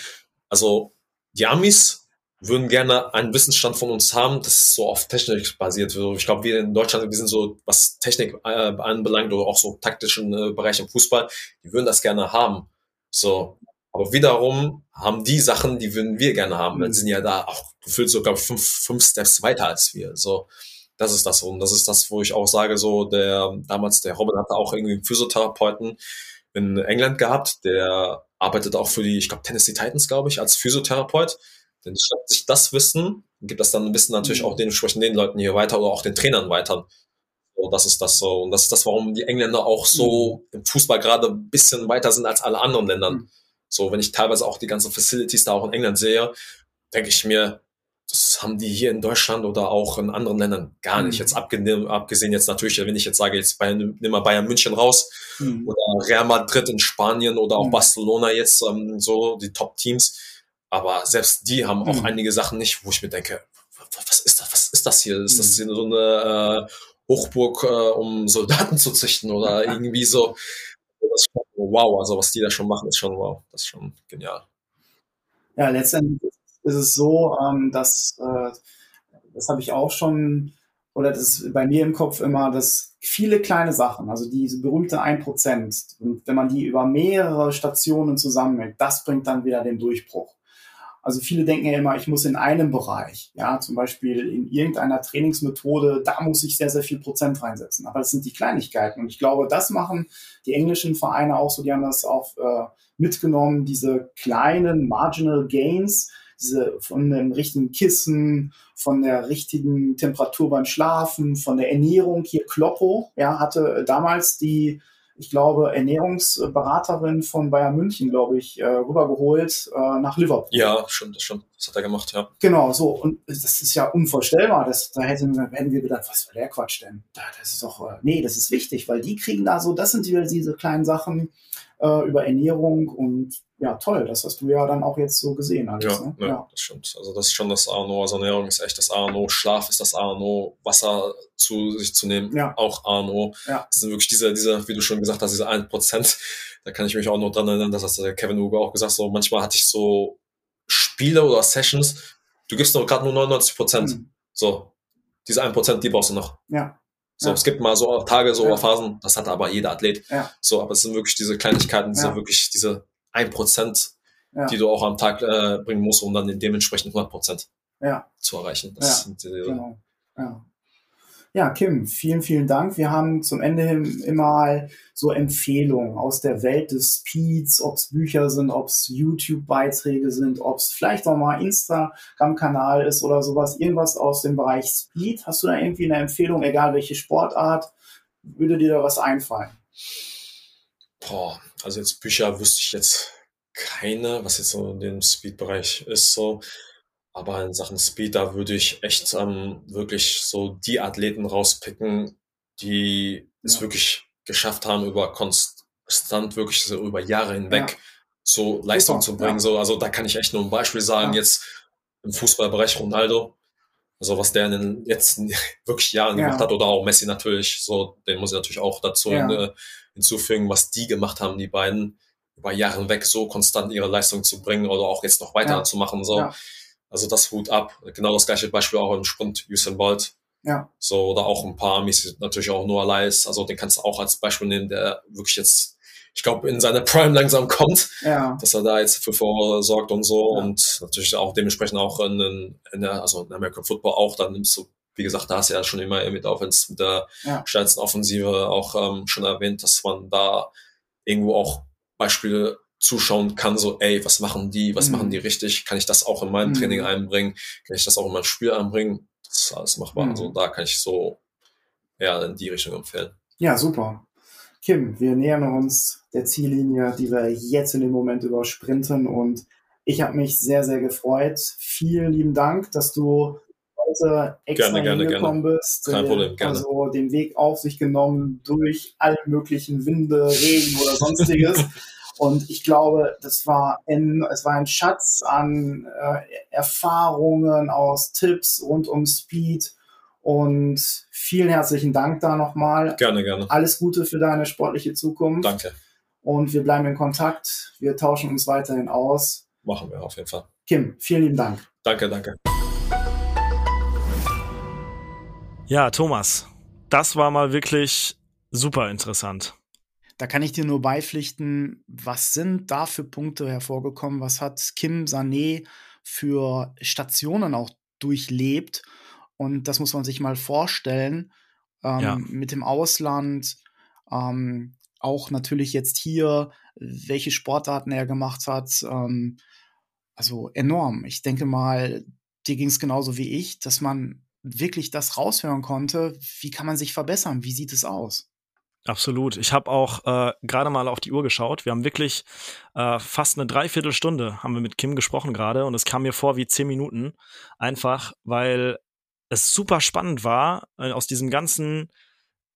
also die Amis würden gerne einen Wissensstand von uns haben, das so auf Technik basiert. Ich glaube, wir in Deutschland, wir sind so, was Technik äh, anbelangt oder auch so taktischen äh, Bereich im Fußball, die würden das gerne haben. So, aber wiederum haben die Sachen, die würden wir gerne haben. Mhm. sind ja da auch gefühlt sogar fünf, fünf Steps weiter als wir. So, das ist das. Und das ist das, wo ich auch sage, so, der, damals, der Robin hatte auch irgendwie einen Physiotherapeuten in England gehabt, der arbeitet auch für die, ich glaube, Tennessee Titans, glaube ich, als Physiotherapeut. Denn schreibt sich das Wissen, gibt das dann ein bisschen natürlich mhm. auch dementsprechend den Leuten hier weiter oder auch den Trainern weiter. So, das ist das so. Und das ist das, warum die Engländer auch so mhm. im Fußball gerade ein bisschen weiter sind als alle anderen Ländern. Mhm. So, wenn ich teilweise auch die ganzen Facilities da auch in England sehe, denke ich mir, das haben die hier in Deutschland oder auch in anderen Ländern gar nicht. Mhm. Jetzt abgesehen, abgesehen jetzt natürlich, wenn ich jetzt sage, jetzt Bayern, nimm mal Bayern München raus mhm. oder Real Madrid in Spanien oder auch mhm. Barcelona jetzt ähm, so die Top-Teams. Aber selbst die haben auch mhm. einige Sachen nicht, wo ich mir denke, was ist das? Was ist das hier? Ist das mhm. hier so eine äh, Hochburg, äh, um Soldaten zu züchten oder [LAUGHS] irgendwie so? Das schon wow. Also was die da schon machen, ist schon wow. Das ist schon genial. Ja, letztendlich ist es so, ähm, dass äh, das habe ich auch schon, oder das ist bei mir im Kopf immer, dass viele kleine Sachen, also diese berühmte 1%, wenn man die über mehrere Stationen zusammenhält, das bringt dann wieder den Durchbruch. Also viele denken ja immer, ich muss in einem Bereich, ja, zum Beispiel in irgendeiner Trainingsmethode, da muss ich sehr, sehr viel Prozent reinsetzen. Aber das sind die Kleinigkeiten. Und ich glaube, das machen die englischen Vereine auch so, die haben das auch äh, mitgenommen, diese kleinen Marginal Gains, diese von dem richtigen Kissen, von der richtigen Temperatur beim Schlafen, von der Ernährung. Hier Kloppo, ja, hatte damals die ich glaube, Ernährungsberaterin von Bayern München, glaube ich, äh, rübergeholt äh, nach Liverpool. Ja, stimmt, das stimmt. Das hat er gemacht, ja. Genau, so. Und das ist ja unvorstellbar. Das, da hätten, hätten wir gedacht, was war der Quatsch denn? Da, das ist doch, äh, nee, das ist wichtig, weil die kriegen da so, das sind wieder diese kleinen Sachen, äh, über Ernährung und ja, toll, das hast du ja dann auch jetzt so gesehen. Alles, ja, ne? ja, ja, das stimmt. Also das ist schon das A und O. Also Ernährung ist echt das A und O. Schlaf ist das A und O. Wasser zu sich zu nehmen, ja. auch A und O. Ja. Das sind wirklich diese, diese, wie du schon gesagt hast, diese 1%. Da kann ich mich auch noch dran erinnern, das hat der Kevin Hugo auch gesagt, so manchmal hatte ich so Spiele oder Sessions, du gibst noch gerade nur 99 Prozent. Mhm. So, diese 1 Prozent, die brauchst du noch. Ja. So, ja. es gibt mal so Tage, so ja. Phasen, das hat aber jeder Athlet. Ja. So, aber es sind wirklich diese Kleinigkeiten, diese wirklich diese 1 Prozent, ja. die du auch am Tag äh, bringen musst, um dann dementsprechend 100 Prozent ja. zu erreichen. Das ja. sind diese, genau. ja. Ja, Kim, vielen, vielen Dank. Wir haben zum Ende hin immer so Empfehlungen aus der Welt des Speeds, ob es Bücher sind, ob es YouTube-Beiträge sind, ob es vielleicht auch mal Instagram-Kanal ist oder sowas, irgendwas aus dem Bereich Speed. Hast du da irgendwie eine Empfehlung, egal welche Sportart? Würde dir da was einfallen? Boah, also jetzt Bücher wüsste ich jetzt keine, was jetzt so in dem Speed-Bereich ist. So, aber in Sachen Speed, da würde ich echt ähm, wirklich so die Athleten rauspicken, die es ja. wirklich geschafft haben, über konstant wirklich so über Jahre hinweg ja. so Leistung Super, zu bringen. Ja. So, also da kann ich echt nur ein Beispiel sagen, jetzt im Fußballbereich Ronaldo. Also was der in den letzten [LAUGHS] wirklich Jahren gemacht hat, oder auch Messi natürlich, so, den muss ich natürlich auch dazu äh, hinzufügen, was die gemacht haben, die beiden, über Jahre hinweg so konstant ihre Leistung zu bringen oder auch jetzt noch weiter zu machen. So. Also das Hut ab. Genau das gleiche Beispiel auch im Sprint Usain Bolt. Ja. So, oder auch ein paar Amis, natürlich auch Noah Lyles. Also den kannst du auch als Beispiel nehmen, der wirklich jetzt, ich glaube, in seine Prime langsam kommt. Ja. Dass er da jetzt für vorsorgt und so. Ja. Und natürlich auch dementsprechend auch in, in der, also in American Football auch, dann nimmst du, wie gesagt, da hast du ja schon immer mit, auch mit der ja. schnellsten Offensive auch ähm, schon erwähnt, dass man da irgendwo auch Beispiele zuschauen kann, so, ey, was machen die, was mhm. machen die richtig? Kann ich das auch in mein mhm. Training einbringen? Kann ich das auch in mein Spiel einbringen? Das ist alles machbar. Mhm. Also da kann ich so ja in die Richtung empfehlen. Ja, super. Kim, wir nähern uns der Ziellinie, die wir jetzt in dem Moment übersprinten und ich habe mich sehr, sehr gefreut. Vielen lieben Dank, dass du heute extra gerne, gerne, bist. Kein Problem, gerne. Also den Weg auf sich genommen durch alle möglichen Winde, Regen oder sonstiges. [LAUGHS] Und ich glaube, das war ein, es war ein Schatz an äh, Erfahrungen aus Tipps rund um Speed. Und vielen herzlichen Dank da nochmal. Gerne, gerne. Alles Gute für deine sportliche Zukunft. Danke. Und wir bleiben in Kontakt. Wir tauschen uns weiterhin aus. Machen wir auf jeden Fall. Kim, vielen lieben Dank. Danke, danke. Ja, Thomas, das war mal wirklich super interessant. Da kann ich dir nur beipflichten, was sind da für Punkte hervorgekommen? Was hat Kim Sané für Stationen auch durchlebt? Und das muss man sich mal vorstellen. Ähm, ja. Mit dem Ausland, ähm, auch natürlich jetzt hier, welche Sportarten er gemacht hat. Ähm, also enorm. Ich denke mal, dir ging es genauso wie ich, dass man wirklich das raushören konnte. Wie kann man sich verbessern? Wie sieht es aus? Absolut. Ich habe auch äh, gerade mal auf die Uhr geschaut. Wir haben wirklich äh, fast eine Dreiviertelstunde haben wir mit Kim gesprochen gerade und es kam mir vor wie zehn Minuten. Einfach, weil es super spannend war, äh, aus diesem ganzen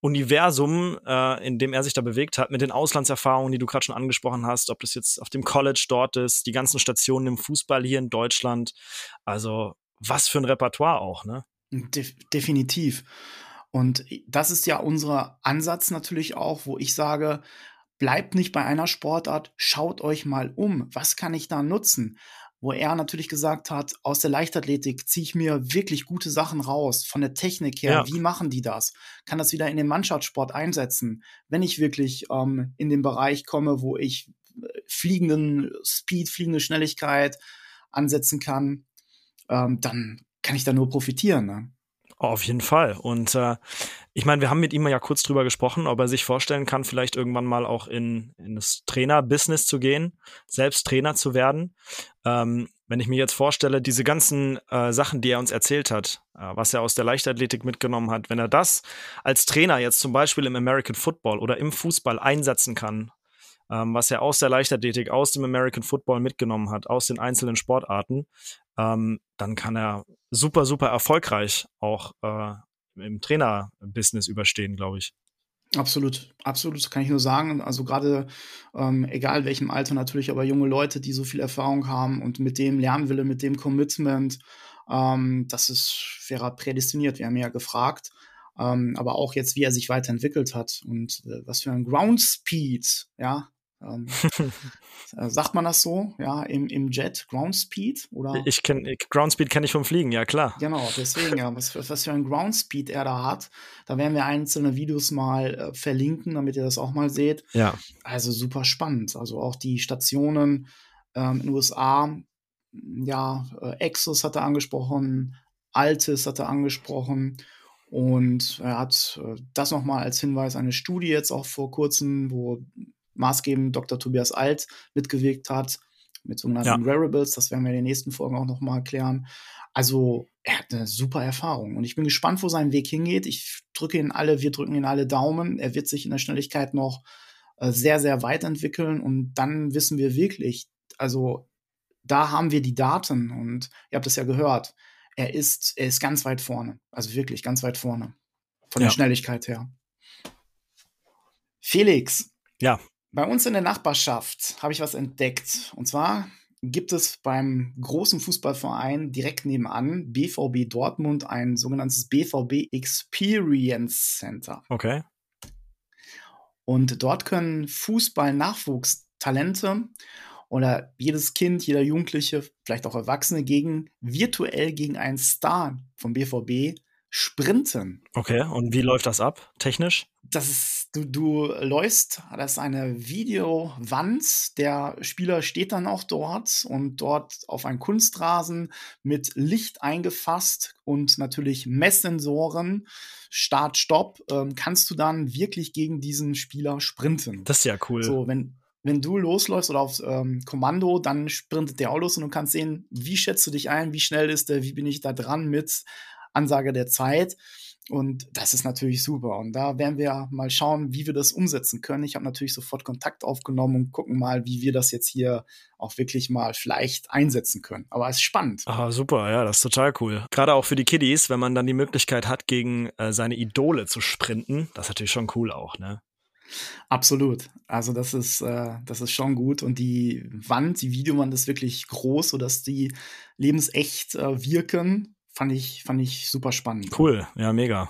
Universum, äh, in dem er sich da bewegt hat, mit den Auslandserfahrungen, die du gerade schon angesprochen hast, ob das jetzt auf dem College dort ist, die ganzen Stationen im Fußball hier in Deutschland. Also was für ein Repertoire auch, ne? De definitiv. Und das ist ja unser Ansatz natürlich auch, wo ich sage, bleibt nicht bei einer Sportart, schaut euch mal um, was kann ich da nutzen? Wo er natürlich gesagt hat, aus der Leichtathletik ziehe ich mir wirklich gute Sachen raus, von der Technik her, ja. wie machen die das? Kann das wieder in den Mannschaftssport einsetzen? Wenn ich wirklich ähm, in den Bereich komme, wo ich äh, fliegenden Speed, fliegende Schnelligkeit ansetzen kann, ähm, dann kann ich da nur profitieren. Ne? Auf jeden Fall. Und äh, ich meine, wir haben mit ihm ja kurz drüber gesprochen, ob er sich vorstellen kann, vielleicht irgendwann mal auch in, in das Trainer-Business zu gehen, selbst Trainer zu werden. Ähm, wenn ich mir jetzt vorstelle, diese ganzen äh, Sachen, die er uns erzählt hat, äh, was er aus der Leichtathletik mitgenommen hat, wenn er das als Trainer jetzt zum Beispiel im American Football oder im Fußball einsetzen kann, ähm, was er aus der Leichtathletik, aus dem American Football mitgenommen hat, aus den einzelnen Sportarten, ähm, dann kann er super, super erfolgreich auch äh, im Trainerbusiness überstehen, glaube ich. Absolut, absolut, kann ich nur sagen. Also gerade, ähm, egal welchem Alter natürlich, aber junge Leute, die so viel Erfahrung haben und mit dem Lernwille, mit dem Commitment, ähm, das ist, wäre prädestiniert. Wir haben ja gefragt, ähm, aber auch jetzt, wie er sich weiterentwickelt hat und äh, was für ein Ground Speed, ja, ähm, [LAUGHS] äh, sagt man das so, ja, im, im Jet Ground Speed? Oder? Ich kenne Ground Speed kenne ich vom Fliegen, ja klar. Genau, deswegen, ja, was, was für ein Ground Speed er da hat. Da werden wir einzelne Videos mal äh, verlinken, damit ihr das auch mal seht. Ja. Also super spannend. Also auch die Stationen ähm, in den USA, ja, äh, Exos hat er angesprochen, Altis hat er angesprochen. Und er hat äh, das nochmal als Hinweis, eine Studie jetzt auch vor kurzem, wo maßgebend Dr. Tobias Alt mitgewirkt hat, mit sogenannten ja. Wearables. Das werden wir in den nächsten Folgen auch nochmal erklären. Also, er hat eine super Erfahrung und ich bin gespannt, wo sein Weg hingeht. Ich drücke ihn alle, wir drücken ihn alle Daumen. Er wird sich in der Schnelligkeit noch äh, sehr, sehr weit entwickeln und dann wissen wir wirklich, also da haben wir die Daten und ihr habt es ja gehört. Er ist, er ist ganz weit vorne. Also wirklich ganz weit vorne. Von ja. der Schnelligkeit her. Felix. Ja. Bei uns in der Nachbarschaft habe ich was entdeckt. Und zwar gibt es beim großen Fußballverein direkt nebenan, BVB Dortmund, ein sogenanntes BVB Experience Center. Okay. Und dort können Fußball-Nachwuchstalente oder jedes Kind, jeder Jugendliche, vielleicht auch Erwachsene gegen virtuell gegen einen Star vom BVB sprinten. Okay, und wie läuft das ab, technisch? Das ist, du, du läufst, das ist eine Videowand, der Spieler steht dann auch dort und dort auf einem Kunstrasen mit Licht eingefasst und natürlich Messsensoren, Start, Stopp, ähm, kannst du dann wirklich gegen diesen Spieler sprinten. Das ist ja cool. So, wenn, wenn du losläufst oder auf ähm, Kommando, dann sprintet der auch los und du kannst sehen, wie schätzt du dich ein, wie schnell ist der, wie bin ich da dran mit Ansage der Zeit. Und das ist natürlich super. Und da werden wir mal schauen, wie wir das umsetzen können. Ich habe natürlich sofort Kontakt aufgenommen und gucken mal, wie wir das jetzt hier auch wirklich mal vielleicht einsetzen können. Aber es ist spannend. Ah, super, ja, das ist total cool. Gerade auch für die Kiddies, wenn man dann die Möglichkeit hat, gegen äh, seine Idole zu sprinten, das ist natürlich schon cool auch, ne? Absolut. Also das ist, äh, das ist schon gut. Und die Wand, die Videowand ist wirklich groß, sodass die lebensecht äh, wirken fand ich, fand ich super spannend. Cool, ja, mega.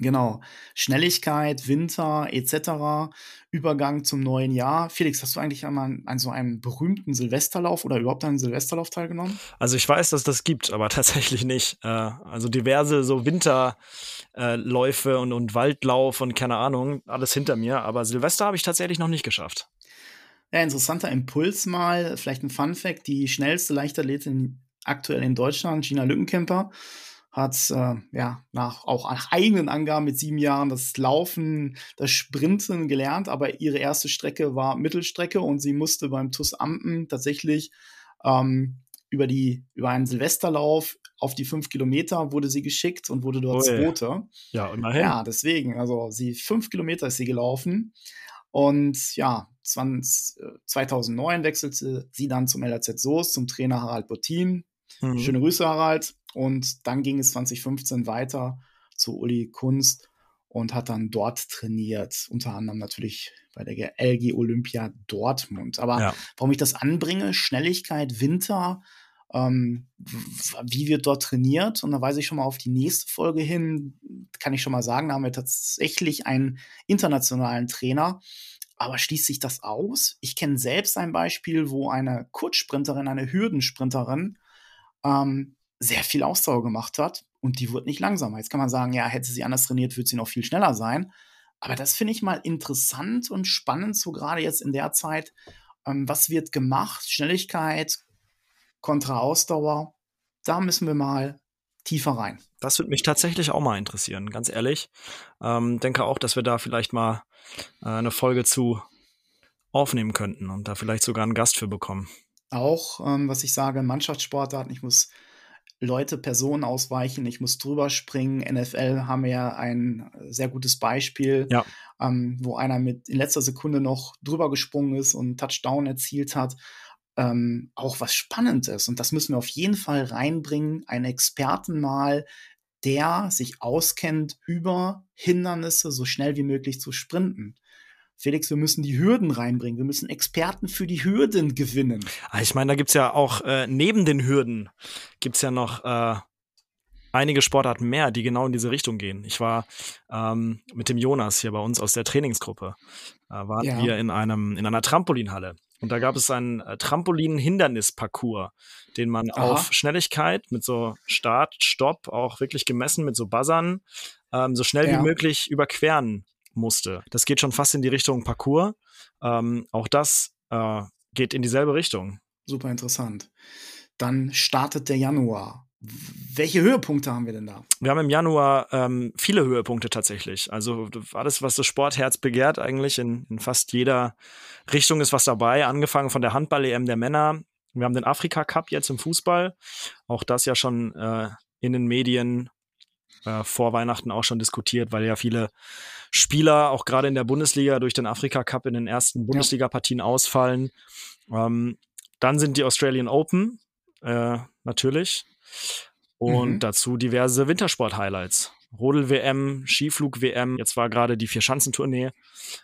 Genau. Schnelligkeit, Winter etc. Übergang zum neuen Jahr. Felix, hast du eigentlich einmal an, so einem berühmten Silvesterlauf oder überhaupt einen Silvesterlauf teilgenommen? Also ich weiß, dass das gibt, aber [LAUGHS] tatsächlich nicht. Äh, also diverse so Winterläufe äh, und, und Waldlauf und keine Ahnung, alles hinter mir. Aber Silvester habe ich tatsächlich noch nicht geschafft. Ja, interessanter Impuls mal, vielleicht ein Fun Fact, die schnellste Leichtathletin aktuell in Deutschland, Gina Lückenkämper, hat äh, ja nach auch nach eigenen Angaben mit sieben Jahren das Laufen, das Sprinten gelernt, aber ihre erste Strecke war Mittelstrecke und sie musste beim TUS Ampen tatsächlich ähm, über die über einen Silvesterlauf auf die fünf Kilometer wurde sie geschickt und wurde dort oh, Zweite. Ja, immerhin. Ja, deswegen, also sie fünf Kilometer ist sie gelaufen und ja, 20, 2009 äh, wechselte sie dann zum LAZ Soos, zum Trainer Harald Bottin, Mhm. Schöne Grüße, Harald. Und dann ging es 2015 weiter zu Uli Kunst und hat dann dort trainiert, unter anderem natürlich bei der LG Olympia Dortmund. Aber ja. warum ich das anbringe, Schnelligkeit, Winter, ähm, wie wird dort trainiert? Und da weise ich schon mal auf die nächste Folge hin, kann ich schon mal sagen, da haben wir tatsächlich einen internationalen Trainer. Aber schließt sich das aus? Ich kenne selbst ein Beispiel, wo eine Kurzsprinterin, eine Hürdensprinterin ähm, sehr viel Ausdauer gemacht hat und die wird nicht langsamer. Jetzt kann man sagen, ja, hätte sie anders trainiert, würde sie noch viel schneller sein. Aber das finde ich mal interessant und spannend, so gerade jetzt in der Zeit. Ähm, was wird gemacht? Schnelligkeit kontra Ausdauer. Da müssen wir mal tiefer rein. Das würde mich tatsächlich auch mal interessieren, ganz ehrlich. Ähm, denke auch, dass wir da vielleicht mal äh, eine Folge zu aufnehmen könnten und da vielleicht sogar einen Gast für bekommen auch, ähm, was ich sage, Mannschaftssportarten. Ich muss Leute, Personen ausweichen, ich muss drüber springen. NFL haben wir ja ein sehr gutes Beispiel, ja. ähm, wo einer mit in letzter Sekunde noch drüber gesprungen ist und Touchdown erzielt hat. Ähm, auch was Spannendes. Und das müssen wir auf jeden Fall reinbringen. Einen Experten mal, der sich auskennt, über Hindernisse so schnell wie möglich zu sprinten. Felix, wir müssen die Hürden reinbringen. Wir müssen Experten für die Hürden gewinnen. Ah, ich meine, da gibt's ja auch äh, neben den Hürden gibt's ja noch äh, einige Sportarten mehr, die genau in diese Richtung gehen. Ich war ähm, mit dem Jonas hier bei uns aus der Trainingsgruppe. Äh, waren ja. wir in einem in einer Trampolinhalle und da gab es einen äh, Trampolin-Hindernis-Parcours, den man Aha. auf Schnelligkeit mit so Start, Stopp auch wirklich gemessen mit so Buzzern ähm, so schnell ja. wie möglich überqueren musste. Das geht schon fast in die Richtung Parcours. Ähm, auch das äh, geht in dieselbe Richtung. Super interessant. Dann startet der Januar. Welche Höhepunkte haben wir denn da? Wir haben im Januar ähm, viele Höhepunkte tatsächlich. Also alles, was das Sportherz begehrt, eigentlich in, in fast jeder Richtung ist was dabei. Angefangen von der Handball-EM der Männer. Wir haben den Afrika-Cup jetzt im Fußball. Auch das ja schon äh, in den Medien äh, vor Weihnachten auch schon diskutiert, weil ja viele Spieler auch gerade in der Bundesliga durch den Afrika Cup in den ersten Bundesliga-Partien ausfallen. Ähm, dann sind die Australian Open, äh, natürlich. Und mhm. dazu diverse Wintersport-Highlights. Rodel-WM, Skiflug-WM, jetzt war gerade die Vier-Schanzentournee.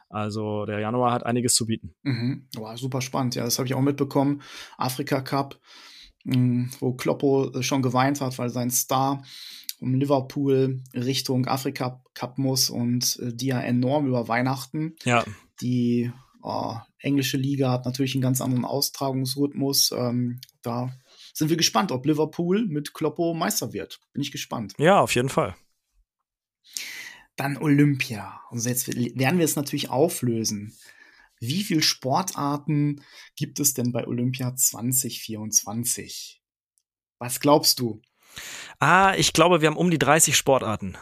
Also der Januar hat einiges zu bieten. Mhm. War super spannend, ja, das habe ich auch mitbekommen. Afrika Cup, mh, wo Kloppo äh, schon geweint hat, weil sein Star um Liverpool Richtung Afrika Cup muss und äh, die ja enorm über Weihnachten. Ja. Die oh, englische Liga hat natürlich einen ganz anderen Austragungsrhythmus. Ähm, da sind wir gespannt, ob Liverpool mit Kloppo Meister wird. Bin ich gespannt. Ja, auf jeden Fall. Dann Olympia. Also jetzt werden wir es natürlich auflösen. Wie viele Sportarten gibt es denn bei Olympia 2024? Was glaubst du? Ah, ich glaube, wir haben um die 30 Sportarten.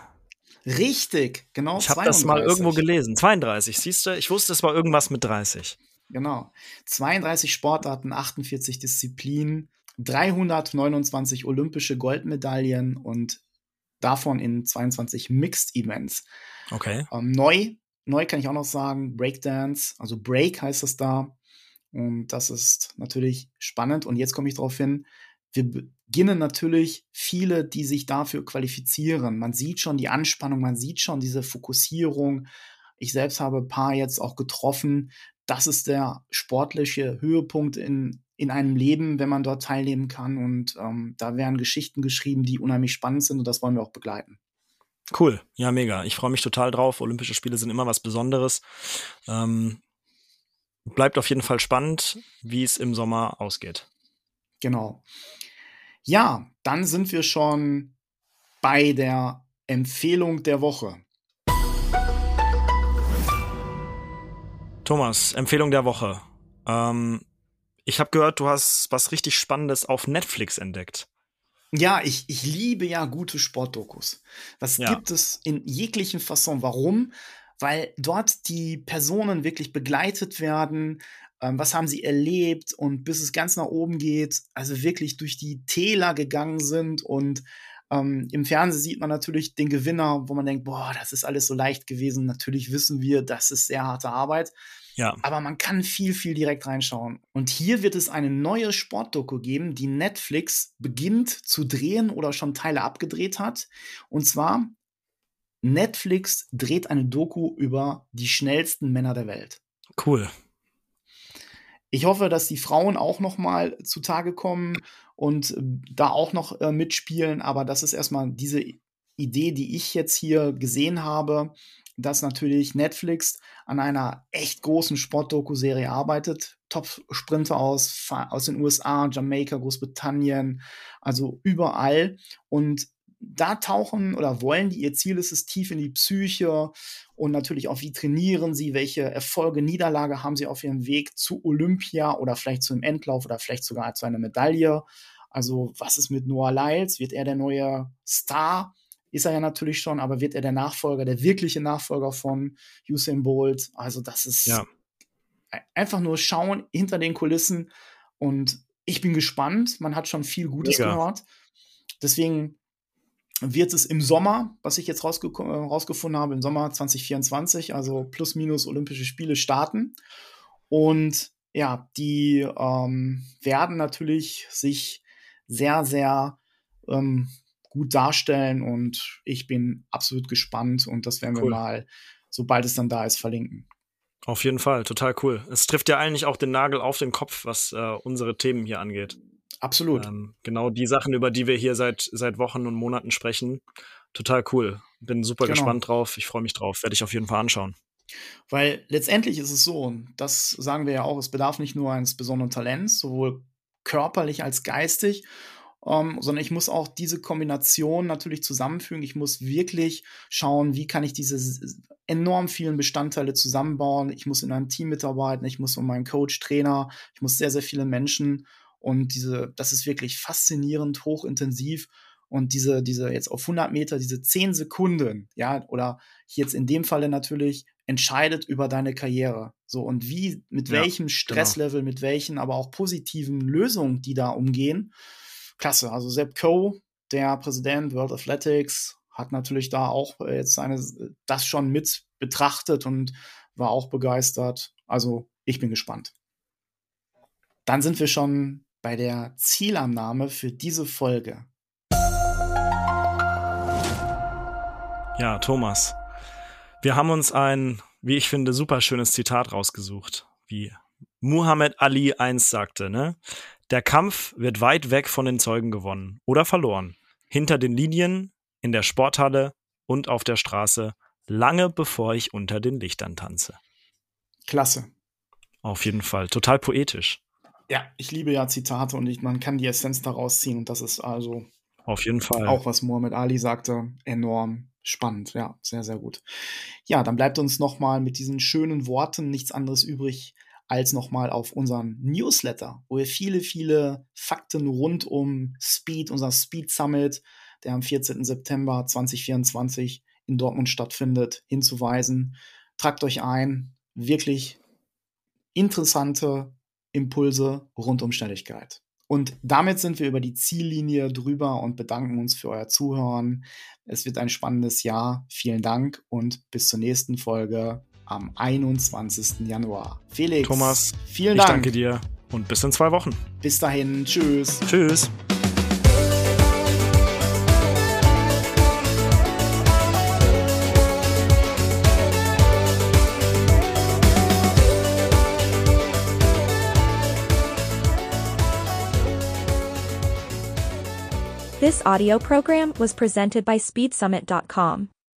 Richtig, genau. Ich habe das mal irgendwo gelesen. 32, siehst du? Ich wusste, es war irgendwas mit 30. Genau. 32 Sportarten, 48 Disziplinen, 329 olympische Goldmedaillen und davon in 22 Mixed Events. Okay. Ähm, neu, neu kann ich auch noch sagen, Breakdance, also Break heißt es da. Und das ist natürlich spannend. Und jetzt komme ich darauf hin, wir beginnen natürlich viele, die sich dafür qualifizieren. Man sieht schon die Anspannung, man sieht schon diese Fokussierung. Ich selbst habe ein paar jetzt auch getroffen. Das ist der sportliche Höhepunkt in, in einem Leben, wenn man dort teilnehmen kann. Und ähm, da werden Geschichten geschrieben, die unheimlich spannend sind und das wollen wir auch begleiten. Cool, ja, mega. Ich freue mich total drauf. Olympische Spiele sind immer was Besonderes. Ähm, bleibt auf jeden Fall spannend, wie es im Sommer ausgeht. Genau. Ja, dann sind wir schon bei der Empfehlung der Woche. Thomas, Empfehlung der Woche. Ähm, ich habe gehört, du hast was richtig Spannendes auf Netflix entdeckt. Ja, ich, ich liebe ja gute Sportdokus. Das ja. gibt es in jeglichen Fasson. Warum? Weil dort die Personen wirklich begleitet werden, ähm, was haben sie erlebt und bis es ganz nach oben geht, also wirklich durch die Täler gegangen sind und ähm, Im Fernsehen sieht man natürlich den Gewinner, wo man denkt, boah, das ist alles so leicht gewesen. Natürlich wissen wir, das ist sehr harte Arbeit. Ja. Aber man kann viel, viel direkt reinschauen. Und hier wird es eine neue Sportdoku geben, die Netflix beginnt zu drehen oder schon Teile abgedreht hat. Und zwar Netflix dreht eine Doku über die schnellsten Männer der Welt. Cool. Ich hoffe, dass die Frauen auch noch mal zutage kommen und äh, da auch noch äh, mitspielen. Aber das ist erstmal diese Idee, die ich jetzt hier gesehen habe, dass natürlich Netflix an einer echt großen Sportdoku-Serie arbeitet. Top-Sprinter aus, aus den USA, Jamaika, Großbritannien, also überall. Und da tauchen oder wollen die, ihr Ziel ist es, tief in die Psyche und natürlich auch, wie trainieren sie, welche Erfolge, Niederlage haben sie auf ihrem Weg zu Olympia oder vielleicht zu einem Endlauf oder vielleicht sogar zu einer Medaille. Also, was ist mit Noah Lyles? Wird er der neue Star? Ist er ja natürlich schon, aber wird er der Nachfolger, der wirkliche Nachfolger von Usain Bolt? Also, das ist ja. einfach nur schauen hinter den Kulissen und ich bin gespannt. Man hat schon viel Gutes Mega. gehört. Deswegen wird es im Sommer, was ich jetzt rausge äh, rausgefunden habe, im Sommer 2024, also plus minus Olympische Spiele starten. Und ja, die ähm, werden natürlich sich sehr, sehr ähm, gut darstellen und ich bin absolut gespannt und das werden cool. wir mal, sobald es dann da ist, verlinken. Auf jeden Fall, total cool. Es trifft ja eigentlich auch den Nagel auf den Kopf, was äh, unsere Themen hier angeht. Absolut. Ähm, genau die Sachen, über die wir hier seit, seit Wochen und Monaten sprechen. Total cool. Bin super genau. gespannt drauf. Ich freue mich drauf. Werde ich auf jeden Fall anschauen. Weil letztendlich ist es so, und das sagen wir ja auch, es bedarf nicht nur eines besonderen Talents, sowohl körperlich als geistig, ähm, sondern ich muss auch diese Kombination natürlich zusammenfügen. Ich muss wirklich schauen, wie kann ich diese enorm vielen Bestandteile zusammenbauen. Ich muss in einem Team mitarbeiten, ich muss um meinen Coach, Trainer, ich muss sehr, sehr viele Menschen und diese, das ist wirklich faszinierend, hochintensiv. Und diese, diese jetzt auf 100 Meter, diese 10 Sekunden, ja, oder jetzt in dem Falle natürlich, entscheidet über deine Karriere. So, und wie, mit ja, welchem genau. Stresslevel, genau. mit welchen aber auch positiven Lösungen, die da umgehen. Klasse. Also Sepp Coe, der Präsident World Athletics, hat natürlich da auch jetzt seine, das schon mit betrachtet und war auch begeistert. Also ich bin gespannt. Dann sind wir schon bei der Zielannahme für diese Folge. Ja, Thomas. Wir haben uns ein, wie ich finde, super schönes Zitat rausgesucht, wie Muhammad Ali einst sagte, ne? Der Kampf wird weit weg von den Zeugen gewonnen oder verloren. Hinter den Linien, in der Sporthalle und auf der Straße, lange bevor ich unter den Lichtern tanze. Klasse. Auf jeden Fall. Total poetisch. Ja, ich liebe ja Zitate und ich, man kann die Essenz daraus ziehen und das ist also auf jeden Fall auch was Muhammad Ali sagte, enorm spannend. Ja, sehr sehr gut. Ja, dann bleibt uns noch mal mit diesen schönen Worten nichts anderes übrig als noch mal auf unseren Newsletter, wo wir viele viele Fakten rund um Speed, unser Speed Summit, der am 14. September 2024 in Dortmund stattfindet, hinzuweisen. Tragt euch ein, wirklich interessante Impulse rund um Schnelligkeit. Und damit sind wir über die Ziellinie drüber und bedanken uns für euer Zuhören. Es wird ein spannendes Jahr. Vielen Dank und bis zur nächsten Folge am 21. Januar. Felix, Thomas, vielen Dank. Ich danke dir und bis in zwei Wochen. Bis dahin, tschüss. Tschüss. This audio program was presented by SpeedSummit.com.